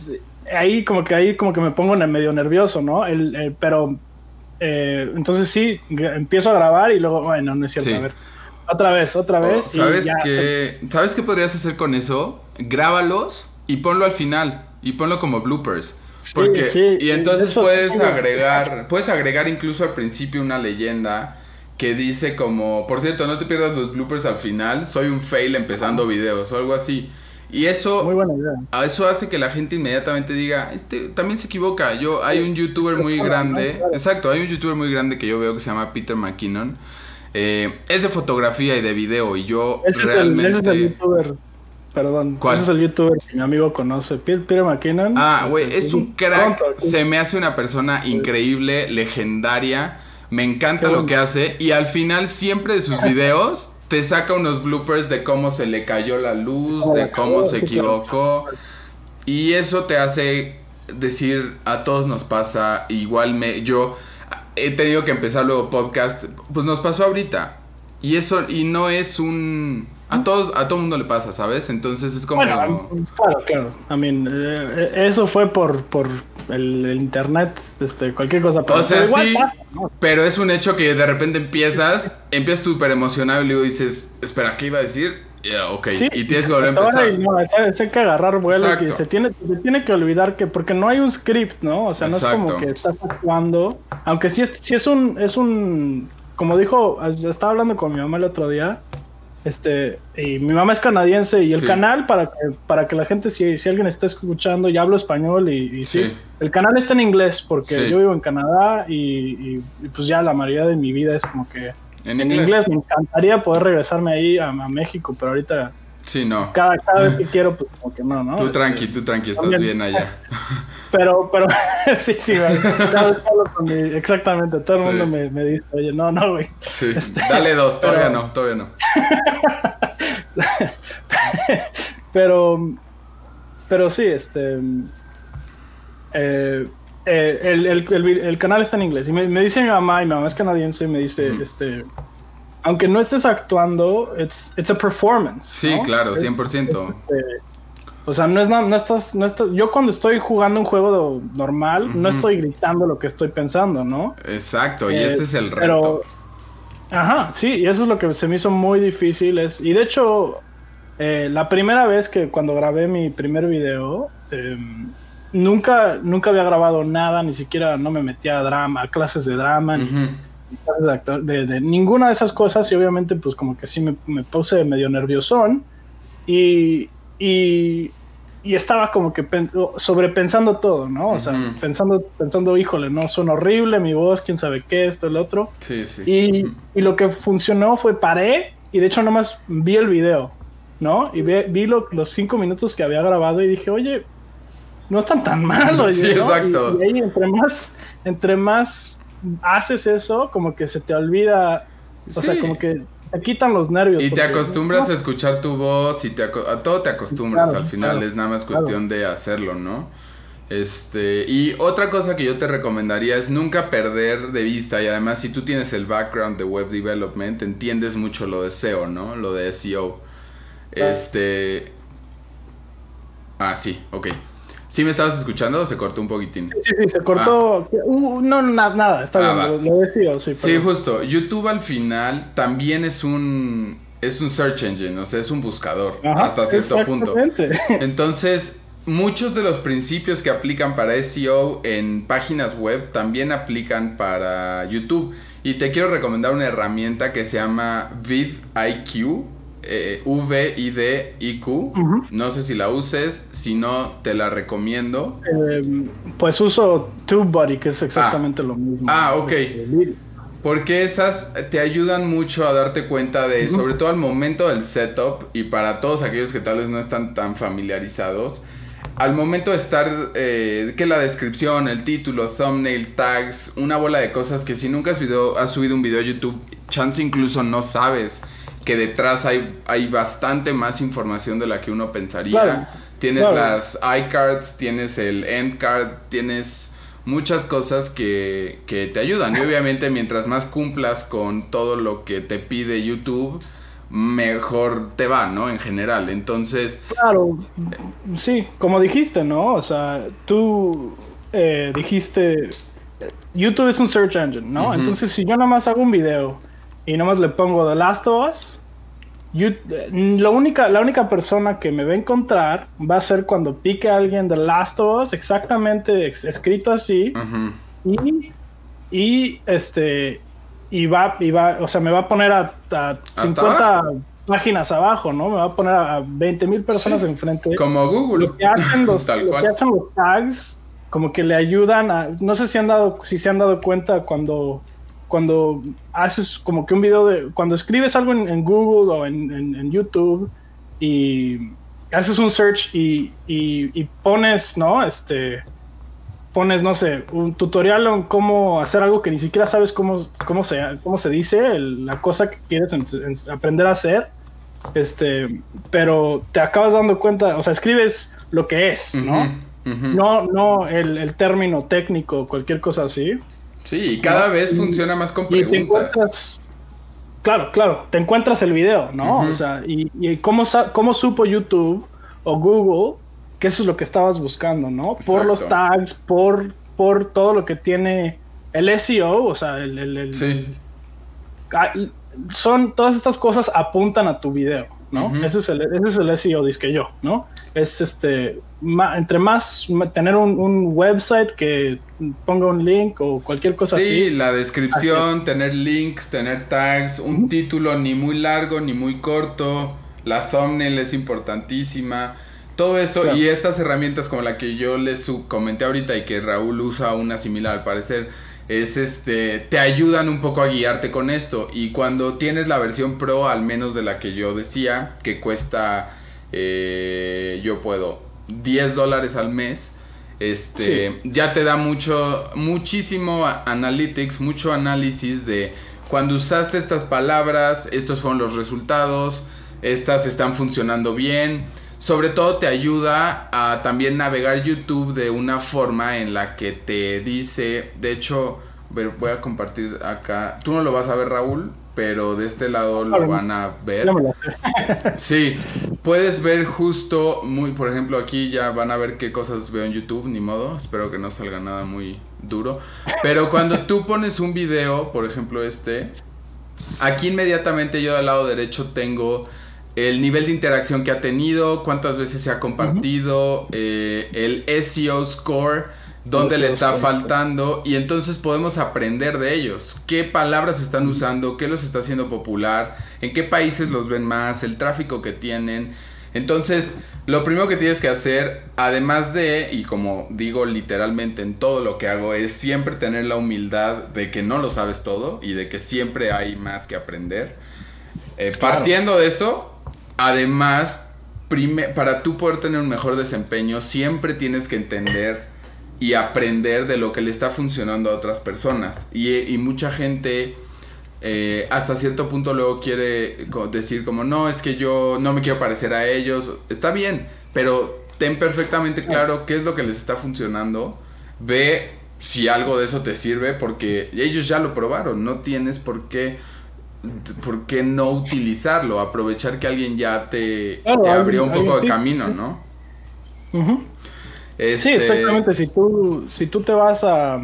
ahí como que ahí como que me pongo medio nervioso, ¿no? El, el- pero eh, entonces sí empiezo a grabar y luego bueno, no es cierto, Sí. a ver. Otra vez, otra Oh, vez. ¿Sabes se- qué? ¿Sabes qué podrías hacer con eso? Grábalos y ponlo al final. Y ponlo como bloopers. Sí, Porque, sí, y entonces eso puedes agregar, puedes agregar incluso al principio una leyenda que dice como, por cierto, no te pierdas los bloopers al final, soy un fail empezando videos o algo así. Y eso, Muy buena idea. a eso hace que la gente inmediatamente diga, este también se equivoca. Yo hay un youtuber muy grande, exacto, hay un youtuber muy grande que yo veo que se llama Peter McKinnon. Eh, es de fotografía y de video y yo Ese es, el, realmente ese es el youtuber. Perdón, ¿Cuál? ese es el youtuber que mi amigo conoce, Peter, McKinnon. Ah, güey, Este, es un crack. pronto. Se me hace una persona increíble, legendaria. Me encanta Qué lo bueno. que hace. Y al final, siempre de sus videos, te saca unos bloopers de cómo se le cayó la luz, de cómo se equivocó. Y eso te hace decir, a todos nos pasa. Igual me, yo he tenido que empezar luego podcast. Pues nos pasó ahorita. Y eso, y no es un. A todos, a todo mundo le pasa, ¿sabes? Entonces es como. Bueno, claro, claro. I mean, eh, eso fue por, por el, el internet, este, cualquier cosa. Pero, O sea, pero igual sí, pasa, ¿no? pero es un hecho que de repente empiezas, empiezas súper emocionado y luego dices, espera, ¿qué iba a decir? Yeah, ok, Sí, y tienes que volver a empezar. y no, hay que agarrar vuelo Exacto. y se tiene, se tiene que olvidar que, porque no hay un script, ¿no? O sea, no es como que estás actuando, aunque sí es, sí es un, es un, como dijo, estaba hablando con mi mamá el otro día, este, y mi mamá es canadiense y el Sí. canal para que, para que la gente, si, si alguien está escuchando, ya hablo español y, y sí, Sí. el canal está en inglés porque Sí. yo vivo en Canadá y, y- y pues ya la mayoría de mi vida es como que En en inglés. inglés. Me encantaría poder regresarme ahí a, a México, pero ahorita Sí, no. cada, cada vez que quiero, pues como que no, ¿no? Tú Este, tranqui, tú tranqui, estás también. bien allá. Pero, pero, sí, sí, güey. Vez que hablo con mi- exactamente, todo el Sí. mundo me, me dice, oye, no, no, güey. Sí, Este, dale dos, todavía no, todavía no. Pero, pero sí, este. eh, eh, el, el- el- el canal está en inglés. Y me, me dice mi mamá, y mi mamá es canadiense, y me dice, este. Aunque no estés actuando, it's, it's a performance. Sí, ¿no? claro, Es- 100%. Este, o sea, no es nada, no estás, no estás, yo cuando estoy jugando un juego normal, no estoy gritando lo que estoy pensando, ¿no? Exacto, y Eh, ese es el Pero, reto. ajá, sí, y eso es lo que se me hizo muy difícil. Es, y de hecho, eh, la primera vez que cuando grabé mi primer video, eh, nunca, nunca había grabado nada, ni siquiera no me metía a drama, a clases de drama, ni de, actor- de- de ninguna de esas cosas, y obviamente pues como que sí me, me puse medio nerviosón, y, y, y estaba como que pen- sobrepensando todo, ¿no? O sea, Ujú. pensando, pensando, híjole, no, suena horrible, mi voz, quién sabe qué, esto, el otro. Sí, sí. Y, Ujú. y lo que funcionó fue paré y de hecho nomás vi el video, ¿no? Y vi, vi lo- los cinco minutos que había grabado y dije, oye, no están tan mal, oye, Sí, ¿no? exacto. Y, y ahí entre más, entre más haces eso, como que se te olvida, o sea, como que te quitan los nervios. Y te acostumbras no, a escuchar tu voz y te a todo te acostumbras Claro, al final, claro, es nada más claro. cuestión de hacerlo, ¿no? Este, y otra cosa que yo te recomendaría es nunca perder de vista y además si tú tienes el background de web development, entiendes mucho lo de SEO, ¿no? Lo de SEO. Claro. Este Ah, sí, ok. ¿Sí me estabas escuchando o se cortó un poquitín? Sí, sí, se cortó. Uh, no, na- nada, está Ah, bien, lo, lo decía, sí. Sí, perdón. justo. YouTube al final también es un es un search engine, o sea, es un buscador Ajá, hasta cierto punto. exactamente. Entonces, muchos de los principios que aplican para SEO en páginas web también aplican para YouTube. Y te quiero recomendar una herramienta que se llama vidIQ, eh, V-I-D-I-Q. Ujú. No sé si la uses, si no, te la recomiendo. Eh, pues uso TubeBuddy, que es exactamente lo mismo. Ah, ok. Este, Porque esas te ayudan mucho a darte cuenta de, sobre todo al momento del setup, y para todos aquellos que tal vez no están tan familiarizados, al momento de estar, eh, que la descripción, el título, thumbnail, tags, una bola de cosas que si nunca has, has subido un video a YouTube, chance incluso no sabes que detrás hay, hay bastante más información de la que uno pensaría. tienes las iCards, tienes el endcard, tienes muchas cosas que, que te ayudan. Y obviamente mientras más cumplas con todo lo que te pide YouTube, mejor te va, ¿no? En general. Entonces... Claro, sí, como dijiste, ¿no? O sea, tú eh, dijiste, YouTube es un search engine, ¿no? Entonces si yo nada más hago un video y nada más le pongo The Last of Us, lo única, la única persona que me va a encontrar va a ser cuando pique a alguien de Last of Us, exactamente escrito así. y, y, este y va, y va, o sea, me va a poner a, 50 páginas abajo, ¿no? Me va a poner a 20 mil personas enfrente. Como Google. Lo que hacen los, que hacen los tags, como que le ayudan a. No sé si han dado, si se han dado cuenta cuando cuando haces como que un video de, cuando escribes algo en, Google o en, YouTube y haces un search y, y, pones, ¿no? Este, pones, no sé, un tutorial en cómo hacer algo que ni siquiera sabes cómo, cómo, se, cómo se dice, la cosa que quieres aprender a hacer, este, pero te acabas dando cuenta, o sea, escribes lo que es, ¿no? No, no el, el término técnico, cualquier cosa así. Sí, y cada vez funciona más con preguntas. claro, claro, te encuentras el video, ¿no? O sea, y, y cómo, cómo, supo YouTube o Google que eso es lo que estabas buscando, ¿no? Por los tags, por, por todo lo que tiene el SEO, o sea, el... sí. son, todas estas cosas apuntan a tu video, ¿no? ese, es el, ese es el SEO, que yo, ¿no? Es este, entre más tener un, website que ponga un link o cualquier cosa así. Sí, la descripción, tener links, tener tags, un título ni muy largo ni muy corto, la thumbnail es importantísima. Todo eso y estas herramientas como la que yo les comenté ahorita y que Raúl usa una similar al parecer, es este, te ayudan un poco a guiarte con esto. Y cuando tienes la versión pro, al menos de la que yo decía, que cuesta, eh, yo puedo, 10 dólares al mes, este, ya te da mucho, muchísimo analytics, mucho análisis de cuando usaste estas palabras, estos fueron los resultados, estas están funcionando bien. Sobre todo te ayuda a también navegar YouTube de una forma en la que te dice, de hecho, voy a compartir acá, tú no lo vas a ver Raúl, pero de este lado lo van a ver. Sí, puedes ver justo, muy, por ejemplo, aquí ya van a ver qué cosas veo en YouTube, ni modo, espero que no salga nada muy duro. Pero cuando tú pones un video, por ejemplo este, aquí inmediatamente yo del lado derecho tengo el nivel de interacción que ha tenido, cuántas veces se ha compartido, eh, el SEO score, dónde le está faltando y entonces podemos aprender de ellos. ¿Qué palabras están usando? ¿Qué los está haciendo popular? ¿En qué países los ven más? ¿El tráfico que tienen? Entonces, lo primero que tienes que hacer, además de, y como digo literalmente en todo lo que hago, es siempre tener la humildad de que no lo sabes todo y de que siempre hay más que aprender. Eh, partiendo de eso, Además, para tú poder tener un mejor desempeño, siempre tienes que entender y aprender de lo que le está funcionando a otras personas. Y, mucha gente eh, hasta cierto punto luego quiere decir como, no, es que yo no me quiero parecer a ellos. Está bien, pero ten perfectamente claro qué es lo que les está funcionando. Ve si algo de eso te sirve porque ellos ya lo probaron. No tienes por qué ¿por qué no utilizarlo? Aprovechar que alguien ya te, abrió un poco de camino, ¿no? Este exactamente. Si tú, si tú te vas a,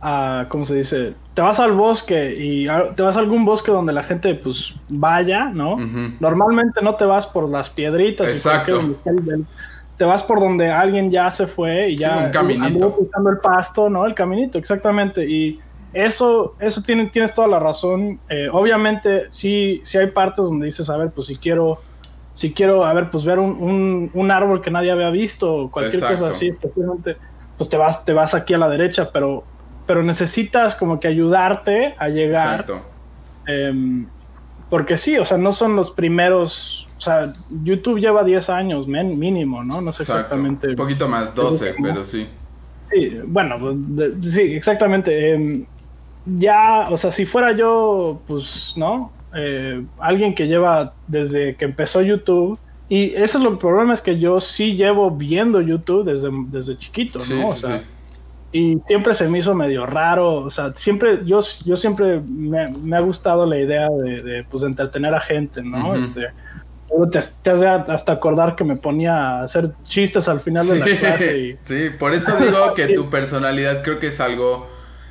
a, ¿cómo se dice? Te vas al bosque y te vas a algún bosque donde la gente pues vaya, ¿no? Normalmente no te vas por las piedritas. Exacto. te vas por donde alguien ya se fue y ya sí, un caminito. el pasto, ¿no? El caminito, exactamente. Y eso, eso tiene, tienes toda la razón. Eh, obviamente, sí, sí hay partes donde dices, a ver, pues si quiero, si quiero, a ver, pues ver un, un, árbol que nadie había visto, o cualquier cosa así, pues te vas, te vas aquí a la derecha, pero pero necesitas como que ayudarte a llegar. Exacto. Em, porque sí, o sea, no son los primeros, o sea, YouTube lleva 10 años mínimo, ¿no? No sé exactamente. Un poquito más, 12, pero sí. Sí, bueno, sí, exactamente. Em, ya, o sea, si fuera yo, pues, ¿no? Eh, alguien que lleva desde que empezó YouTube, y ese es lo problema es que yo sí llevo viendo YouTube desde, desde chiquito, ¿no? o sea, y siempre se me hizo medio raro, o sea, siempre, yo, yo siempre me, ha gustado la idea de, pues, entretener a gente, ¿no? Este, te, te, hace hasta acordar que me ponía a hacer chistes al final de la clase. Y... Sí, por eso digo que tu personalidad creo que es algo,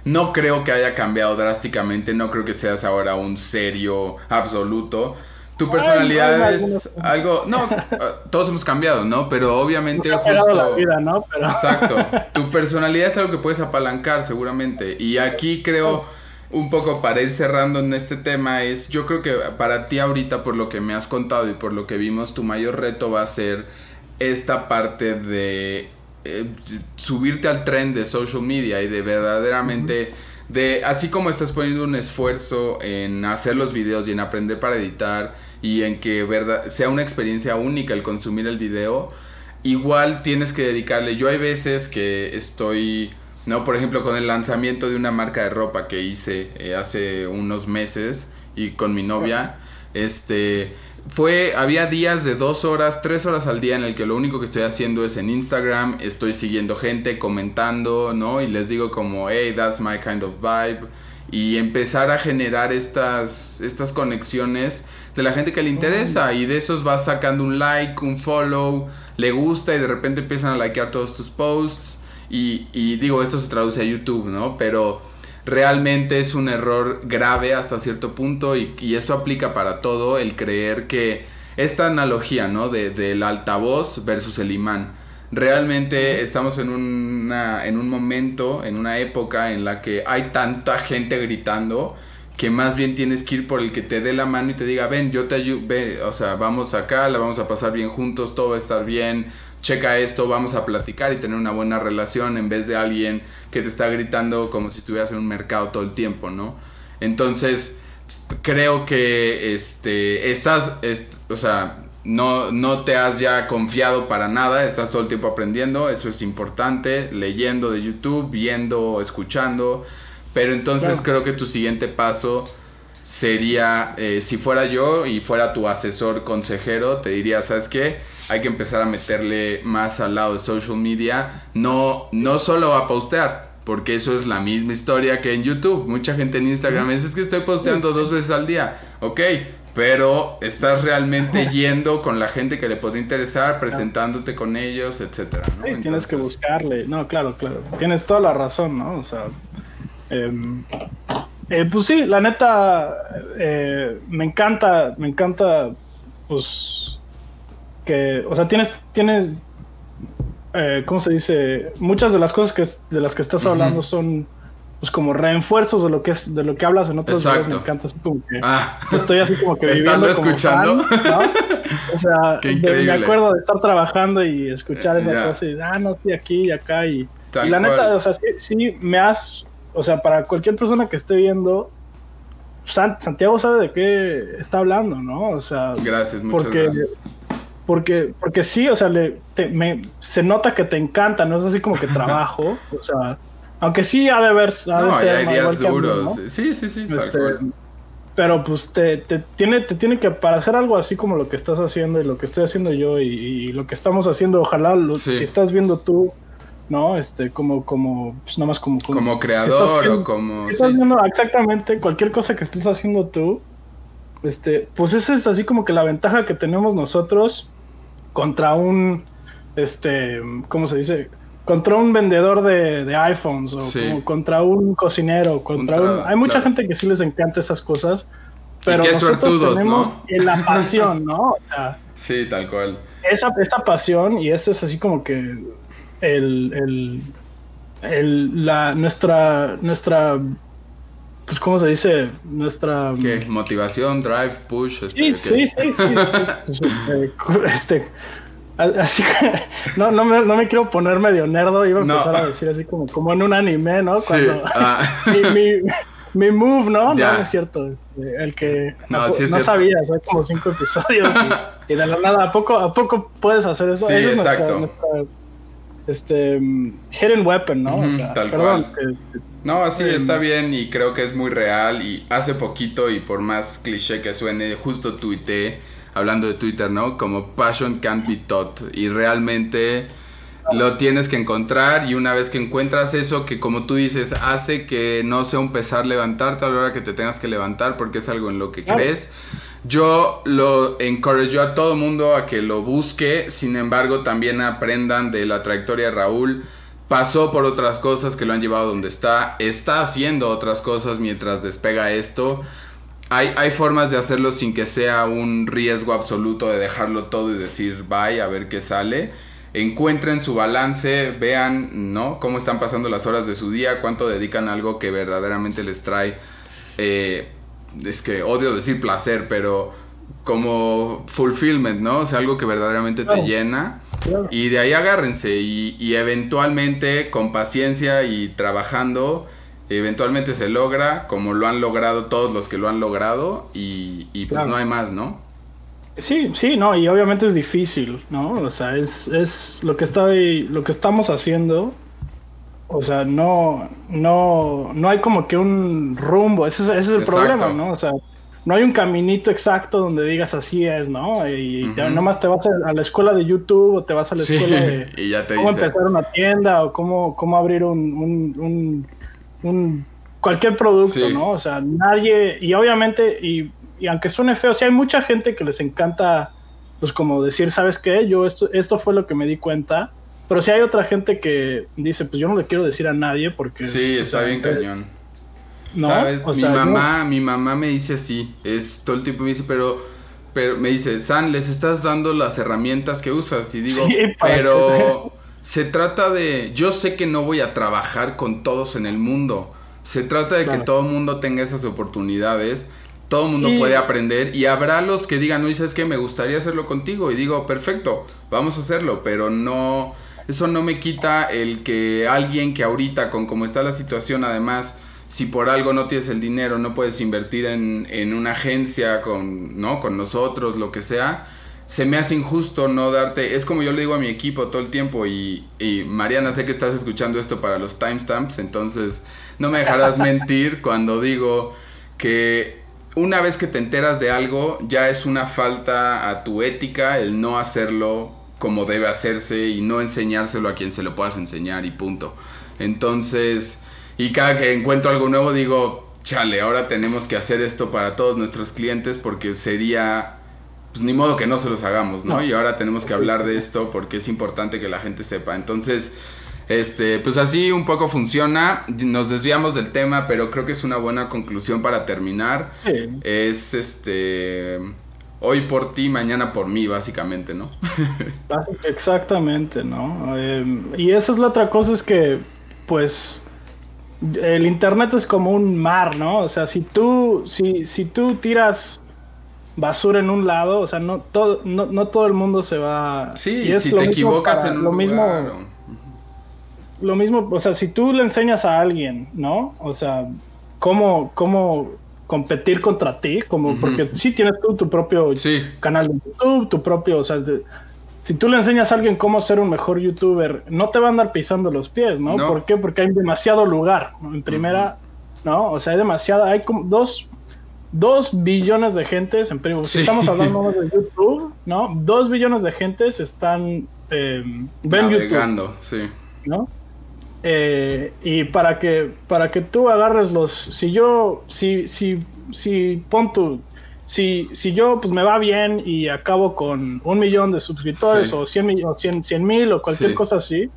no creo que haya cambiado drásticamente, no creo que seas ahora un serio absoluto, tu personalidad es algo, no, ah, todos hemos cambiado, ¿no? Pero obviamente justo la vida, ¿no? Exacto. Tu personalidad es algo que puedes apalancar seguramente y aquí creo un poco para ir cerrando en este tema es yo creo que para ti ahorita por lo que me has contado y por lo que vimos tu mayor reto va a ser esta parte de eh, subirte al tren de social media y de verdaderamente de así como estás poniendo un esfuerzo en hacer los videos y en aprender para editar y en que verdad, sea una experiencia única el consumir el video, igual tienes que dedicarle. Yo hay veces que estoy, no, por ejemplo, con el lanzamiento de una marca de ropa que hice eh, hace unos meses y con mi novia, este, fue, había días de dos horas, tres horas al día en el que lo único que estoy haciendo es en Instagram, estoy siguiendo gente, comentando, ¿no? Y les digo como, hey, that's my kind of vibe. Y empezar a generar estas, estas conexiones de la gente que le interesa y de esos vas sacando un like, un follow, le gusta y de repente empiezan a likear todos tus posts y, digo, esto se traduce a YouTube, ¿no? Pero realmente es un error grave hasta cierto punto y, esto aplica para todo, el creer que esta analogía, ¿no? De, del altavoz versus el imán. Realmente estamos en, una, en un momento, en una época en la que hay tanta gente gritando que más bien tienes que ir por el que te dé la mano y te diga, ven, yo te ayudo, o sea, vamos acá, la vamos a pasar bien juntos, todo va a estar bien, checa esto, vamos a platicar y tener una buena relación en vez de alguien que te está gritando como si estuvieras en un mercado todo el tiempo, ¿no? Entonces, creo que este, estás, o sea, no, no te has ya confiado para nada, estás todo el tiempo aprendiendo, eso es importante, leyendo de YouTube, viendo, escuchando pero entonces creo que tu siguiente paso sería, eh, si fuera yo y fuera tu asesor consejero, te diría, ¿sabes qué? Hay que empezar a meterle más al lado de social media, no, no solo a postear, porque eso es la misma historia que en YouTube. Mucha gente en Instagram dice, es que estoy posteando dos veces al día, ok, pero estás realmente yendo con la gente que le puede interesar, presentándote con ellos, etcétera, ¿no? tienes que buscarle, no, claro, claro, tienes toda la razón, ¿no? O sea, Em, eh, pues sí, la neta, eh, me encanta, me encanta, pues, que, o sea, tienes, tienes, eh, ¿cómo se dice? Muchas de las cosas que, de las que estás hablando son, pues, como refuerzos de lo que es, de lo que hablas en otros videos, me encanta, así como que, ah. estoy así como que viviendo escuchando. O sea, me acuerdo de estar trabajando y escuchar esa cosa y, ah, no, estoy aquí y acá y... y la neta, o sea, sí, me has o sea, para cualquier persona que esté viendo, Santiago sabe de qué está hablando, ¿no? O sea, gracias, muchas porque, gracias. Porque, porque sí, o sea, le, me, se nota que te encanta, no es así como que trabajo, o sea, aunque sí ha de haber, ha de no, hay días duros, sí, sí, sí, este, Pero pues te, te, tiene, te tiene que, para hacer algo así como lo que estás haciendo y lo que estoy haciendo yo y, lo que estamos haciendo, ojalá si estás viendo tú ¿no? Este, como, como, pues nada más como... Como, creador o como... exactamente, cualquier cosa que estés haciendo tú, este, pues esa es así como que la ventaja que tenemos nosotros contra un, este, ¿cómo se dice? Contra un vendedor de, iPhones o contra un cocinero, contra Hay mucha gente que sí les encanta esas cosas, pero nosotros tenemos la pasión, ¿no? sí, tal cual. Esa, esa pasión y eso es así como que el, el, la, nuestra, nuestra, pues, ¿cómo se dice? Nuestra... ¿Qué? Motivación, drive, push. Este, sí, sí, sí, sí, pues, eh, este, Así que no, no, me, no me quiero poner medio nerdo, iba a empezar a decir así como, como en un anime, ¿no? Cuando ah. mi, mi, move, ¿no? No, es cierto. Este, el que no, no sabías, hay como cinco episodios y, de la nada, ¿a poco, ¿a poco puedes hacer eso? Sí, exacto. Este, hidden weapon, ¿no? o sea, tal cual. no, sí, está bien y creo que es muy real y hace poquito y por más cliché que suene, justo tuiteé hablando de Twitter, ¿no? Como passion can't be taught. Y realmente lo tienes que encontrar y una vez que encuentras eso que como tú dices hace que no sea un pesar levantarte a la hora que te tengas que levantar porque es algo en lo que crees. Yo lo encourage a todo mundo a que lo busque, sin embargo también aprendan de la trayectoria de Raúl. Pasó por otras cosas que lo han llevado donde está, está haciendo otras cosas mientras despega esto hay, formas de hacerlo sin que sea un riesgo absoluto de dejarlo todo y decir bye a ver qué sale. Encuentren su balance, vean ¿no? cómo están pasando las horas de su día, cuánto dedican a algo que verdaderamente les trae, eh, es que odio decir placer, pero como fulfillment, ¿no? O sea, algo que verdaderamente te llena. Y de ahí agárrense y, y eventualmente con paciencia y trabajando eventualmente se logra, como lo han logrado todos los que lo han logrado, y, pues no hay más, ¿no? Sí, sí, no, y obviamente es difícil, ¿no? O sea, es, es lo que está lo que estamos haciendo. O sea, no, no, no hay como que un rumbo, ese, es, el problema, ¿no? O sea, no hay un caminito exacto donde digas así es, ¿no? Y nomás te vas a la escuela de YouTube o te vas a la escuela de y ya te cómo empezar una tienda o cómo, cómo abrir un un cualquier producto, ¿no? O sea, nadie, y obviamente, y, aunque suene feo, sí hay mucha gente que les encanta, pues como decir, ¿sabes qué? Yo esto, esto fue lo que me di cuenta, pero si hay otra gente que dice, pues yo no le quiero decir a nadie porque... Sí, está bien cañón. ¿no? ¿Sabes? mi mamá, mi mamá me dice así, es todo el tiempo me dice, pero, pero me dice, San, les estás dando las herramientas que usas y digo, pero se trata de, yo sé que no voy a trabajar con todos en el mundo, se trata de que todo el mundo tenga esas oportunidades, todo el mundo puede aprender y habrá los que digan, no, es que me gustaría hacerlo contigo y digo, perfecto, vamos a hacerlo, pero no, eso no me quita el que alguien que ahorita con cómo está la situación, además, si por algo no tienes el dinero, no puedes invertir en, en una agencia con, ¿no? con nosotros, lo que sea, se me hace injusto no darte, es como yo le digo a mi equipo todo el tiempo y, y Mariana, sé que estás escuchando esto para los timestamps, entonces no me dejarás mentir cuando digo que una vez que te enteras de algo ya es una falta a tu ética el no hacerlo como debe hacerse y no enseñárselo a quien se lo puedas enseñar y punto. Entonces, y cada que encuentro algo nuevo digo, chale, ahora tenemos que hacer esto para todos nuestros clientes porque sería pues ni modo que no se los hagamos, ¿no? Y ahora tenemos que hablar de esto porque es importante que la gente sepa. Entonces, este, pues así un poco funciona. Nos desviamos del tema, pero creo que es una buena conclusión para terminar. Es este hoy por ti, mañana por mí, básicamente, ¿no? Exactamente, ¿no? Em, y esa es la otra cosa, es que, pues, el internet es como un mar, ¿no? O sea, si tú, si, si tú tiras basura en un lado, o sea, no todo, no, no todo el mundo se va. Sí, si te equivocas en un lo mismo, Lo mismo, o sea, si tú le enseñas a alguien, ¿no? O sea, cómo, cómo competir contra ti, como porque sí tienes tú tu propio canal de YouTube, tu propio, o sea, si tú le enseñas a alguien cómo ser un mejor youtuber, no te va a andar pisando los pies, ¿no? ¿Por qué? Porque hay demasiado lugar, en primera, ¿no? O sea, hay demasiada, hay como dos Dos billones de gentes en Perú. Si estamos hablando de YouTube, ¿no? Dos billones de gentes están eh, ven YouTube, sí. ¿no? Eh, y para que para que tú agarres los, si yo, si si si pon tu, si si yo pues me va bien y acabo con un millón de suscriptores o cien mil o cien, mil o cualquier cosa así,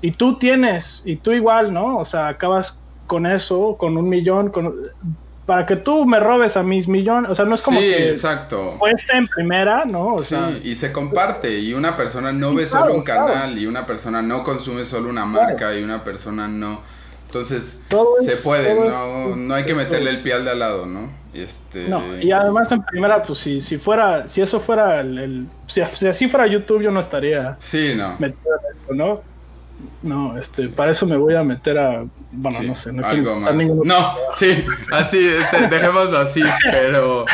y tú tienes y tú igual, ¿no? O sea, acabas con eso, con un millón, con para que tú me robes a mis millones, o sea, no es como sí, que exacto. en primera, ¿no? sí, y se comparte, y una persona no ve solo un canal, y una persona no consume solo una marca, y una persona no, Entonces, se puede, no, no hay que meterle el pie al de al lado, ¿no? Este... No, y además en primera, pues si, si fuera, si eso fuera el, si, así fuera YouTube, yo no estaría sí, no. metido en ¿no? No, este, para eso me voy a meter a, bueno, no sé, no algo más. No, sí, así, este, dejémoslo así, pero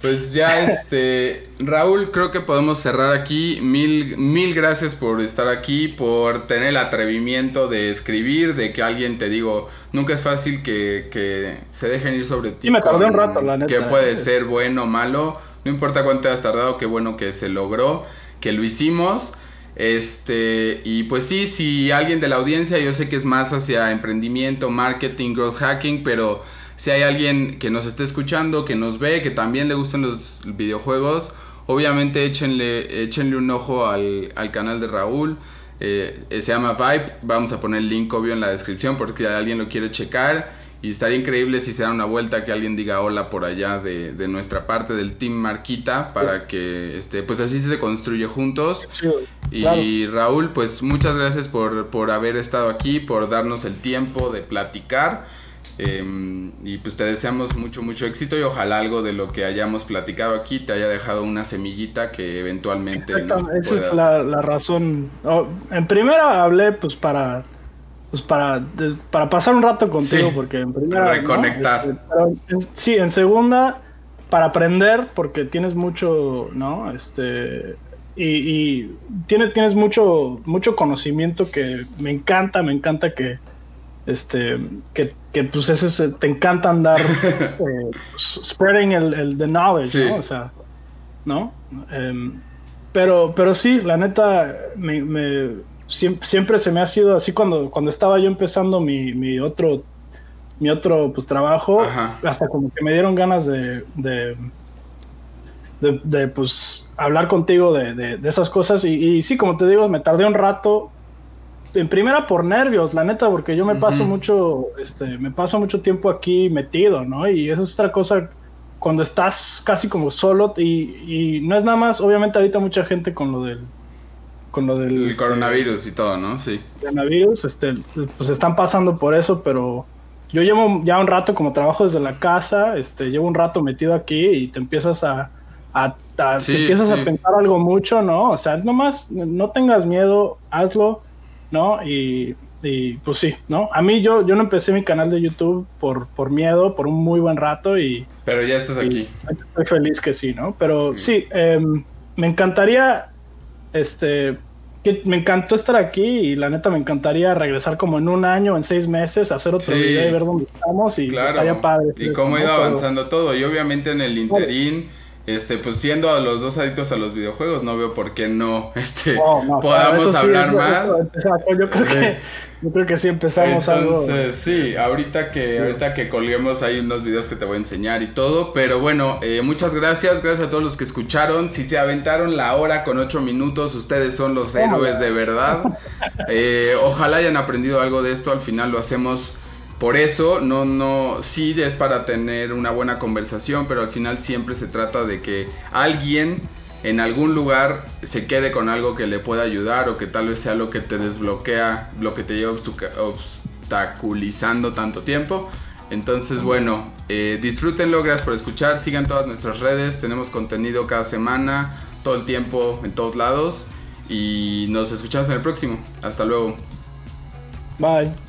pues ya, este, Raúl, creo que podemos cerrar aquí. Mil, mil gracias por estar aquí, por tener el atrevimiento de escribir, de que alguien te digo, nunca es fácil que, que se dejen ir sobre ti. Sí, me tardé un rato, la neta. Que puede ser bueno o malo, no importa cuánto te has tardado, qué bueno que se logró, que lo hicimos. Este, y pues sí, si alguien de la audiencia, yo sé que es más hacia emprendimiento, marketing, growth hacking, pero si hay alguien que nos esté escuchando, que nos ve, que también le gustan los videojuegos, obviamente échenle, échenle un ojo al, canal de Raúl. Eh, se llama Vibe. Vamos a poner el link obvio en la descripción porque alguien lo quiere checar. Y estaría increíble si se da una vuelta que alguien diga hola por allá de, nuestra parte del Team Marquita para que este, pues así se construye juntos. y Raúl, pues muchas gracias por, por haber estado aquí, por darnos el tiempo de platicar. Em, y pues te deseamos mucho, mucho éxito y ojalá algo de lo que hayamos platicado aquí te haya dejado una semillita que eventualmente... esa es la, razón. Oh, en primera hablé pues para... Pues para, para pasar un rato contigo, porque en primera... Reconectar. Este, sí, en segunda, para aprender, porque tienes mucho, ¿no? Este... Y, y tienes mucho, mucho conocimiento que me encanta, me encanta que, este, que, que pues ese te encanta andar eh, spreading el, el the knowledge, ¿no? O sea, ¿no? Em, pero, pero sí, la neta, me, siempre, se me ha sido así cuando, cuando estaba yo empezando mi, mi otro, mi otro pues, trabajo, hasta como que me dieron ganas de, de, de, pues, hablar contigo de, de esas cosas. Y, y sí, como te digo, me tardé un rato en primera por nervios, la neta, porque yo me paso mucho, este, me paso mucho tiempo aquí metido, ¿no? Y esa es otra cosa cuando estás casi como solo y, no es nada más, obviamente ahorita mucha gente con lo del con lo del el este, coronavirus y todo, ¿no? Sí. Coronavirus, este, pues están pasando por eso, pero yo llevo ya un rato como trabajo desde la casa, este, llevo un rato metido aquí y te empiezas a, a, empiezas a pensar algo mucho, ¿no? O sea, nomás no tengas miedo, hazlo ¿no? Y, pues sí, ¿no? A mí yo, yo no empecé mi canal de YouTube por, por miedo, por un muy buen rato y... Pero ya estás aquí. Estoy feliz que sí, ¿no? Pero sí, em, me encantaría, este, que me encantó estar aquí y la neta me encantaría regresar como en un año, en seis meses, hacer otro video y ver dónde estamos y claro. estaría padre. Y cómo ha ido avanzando todo y obviamente en el interín este, pues siendo a los dos adictos a los videojuegos, no veo por qué no, este, podamos hablar más. yo creo que yo creo que sí empezamos Entonces, sí, ahorita que, ahorita que colguemos hay unos videos que te voy a enseñar y todo. Pero bueno, eh, muchas gracias. Gracias a todos los que escucharon. Si se aventaron la hora con ocho minutos, ustedes son los héroes de verdad. Eh, ojalá hayan aprendido algo de esto. Al final lo hacemos por eso, no, no, sí es para tener una buena conversación, pero al final siempre se trata de que alguien en algún lugar se quede con algo que le pueda ayudar o que tal vez sea lo que te desbloquea, lo que te lleva obstaculizando tanto tiempo. Entonces, bueno, eh, disfrútenlo, gracias por escuchar, sigan todas nuestras redes, tenemos contenido cada semana, todo el tiempo, en todos lados, y nos escuchamos en el próximo. Hasta luego. Bye.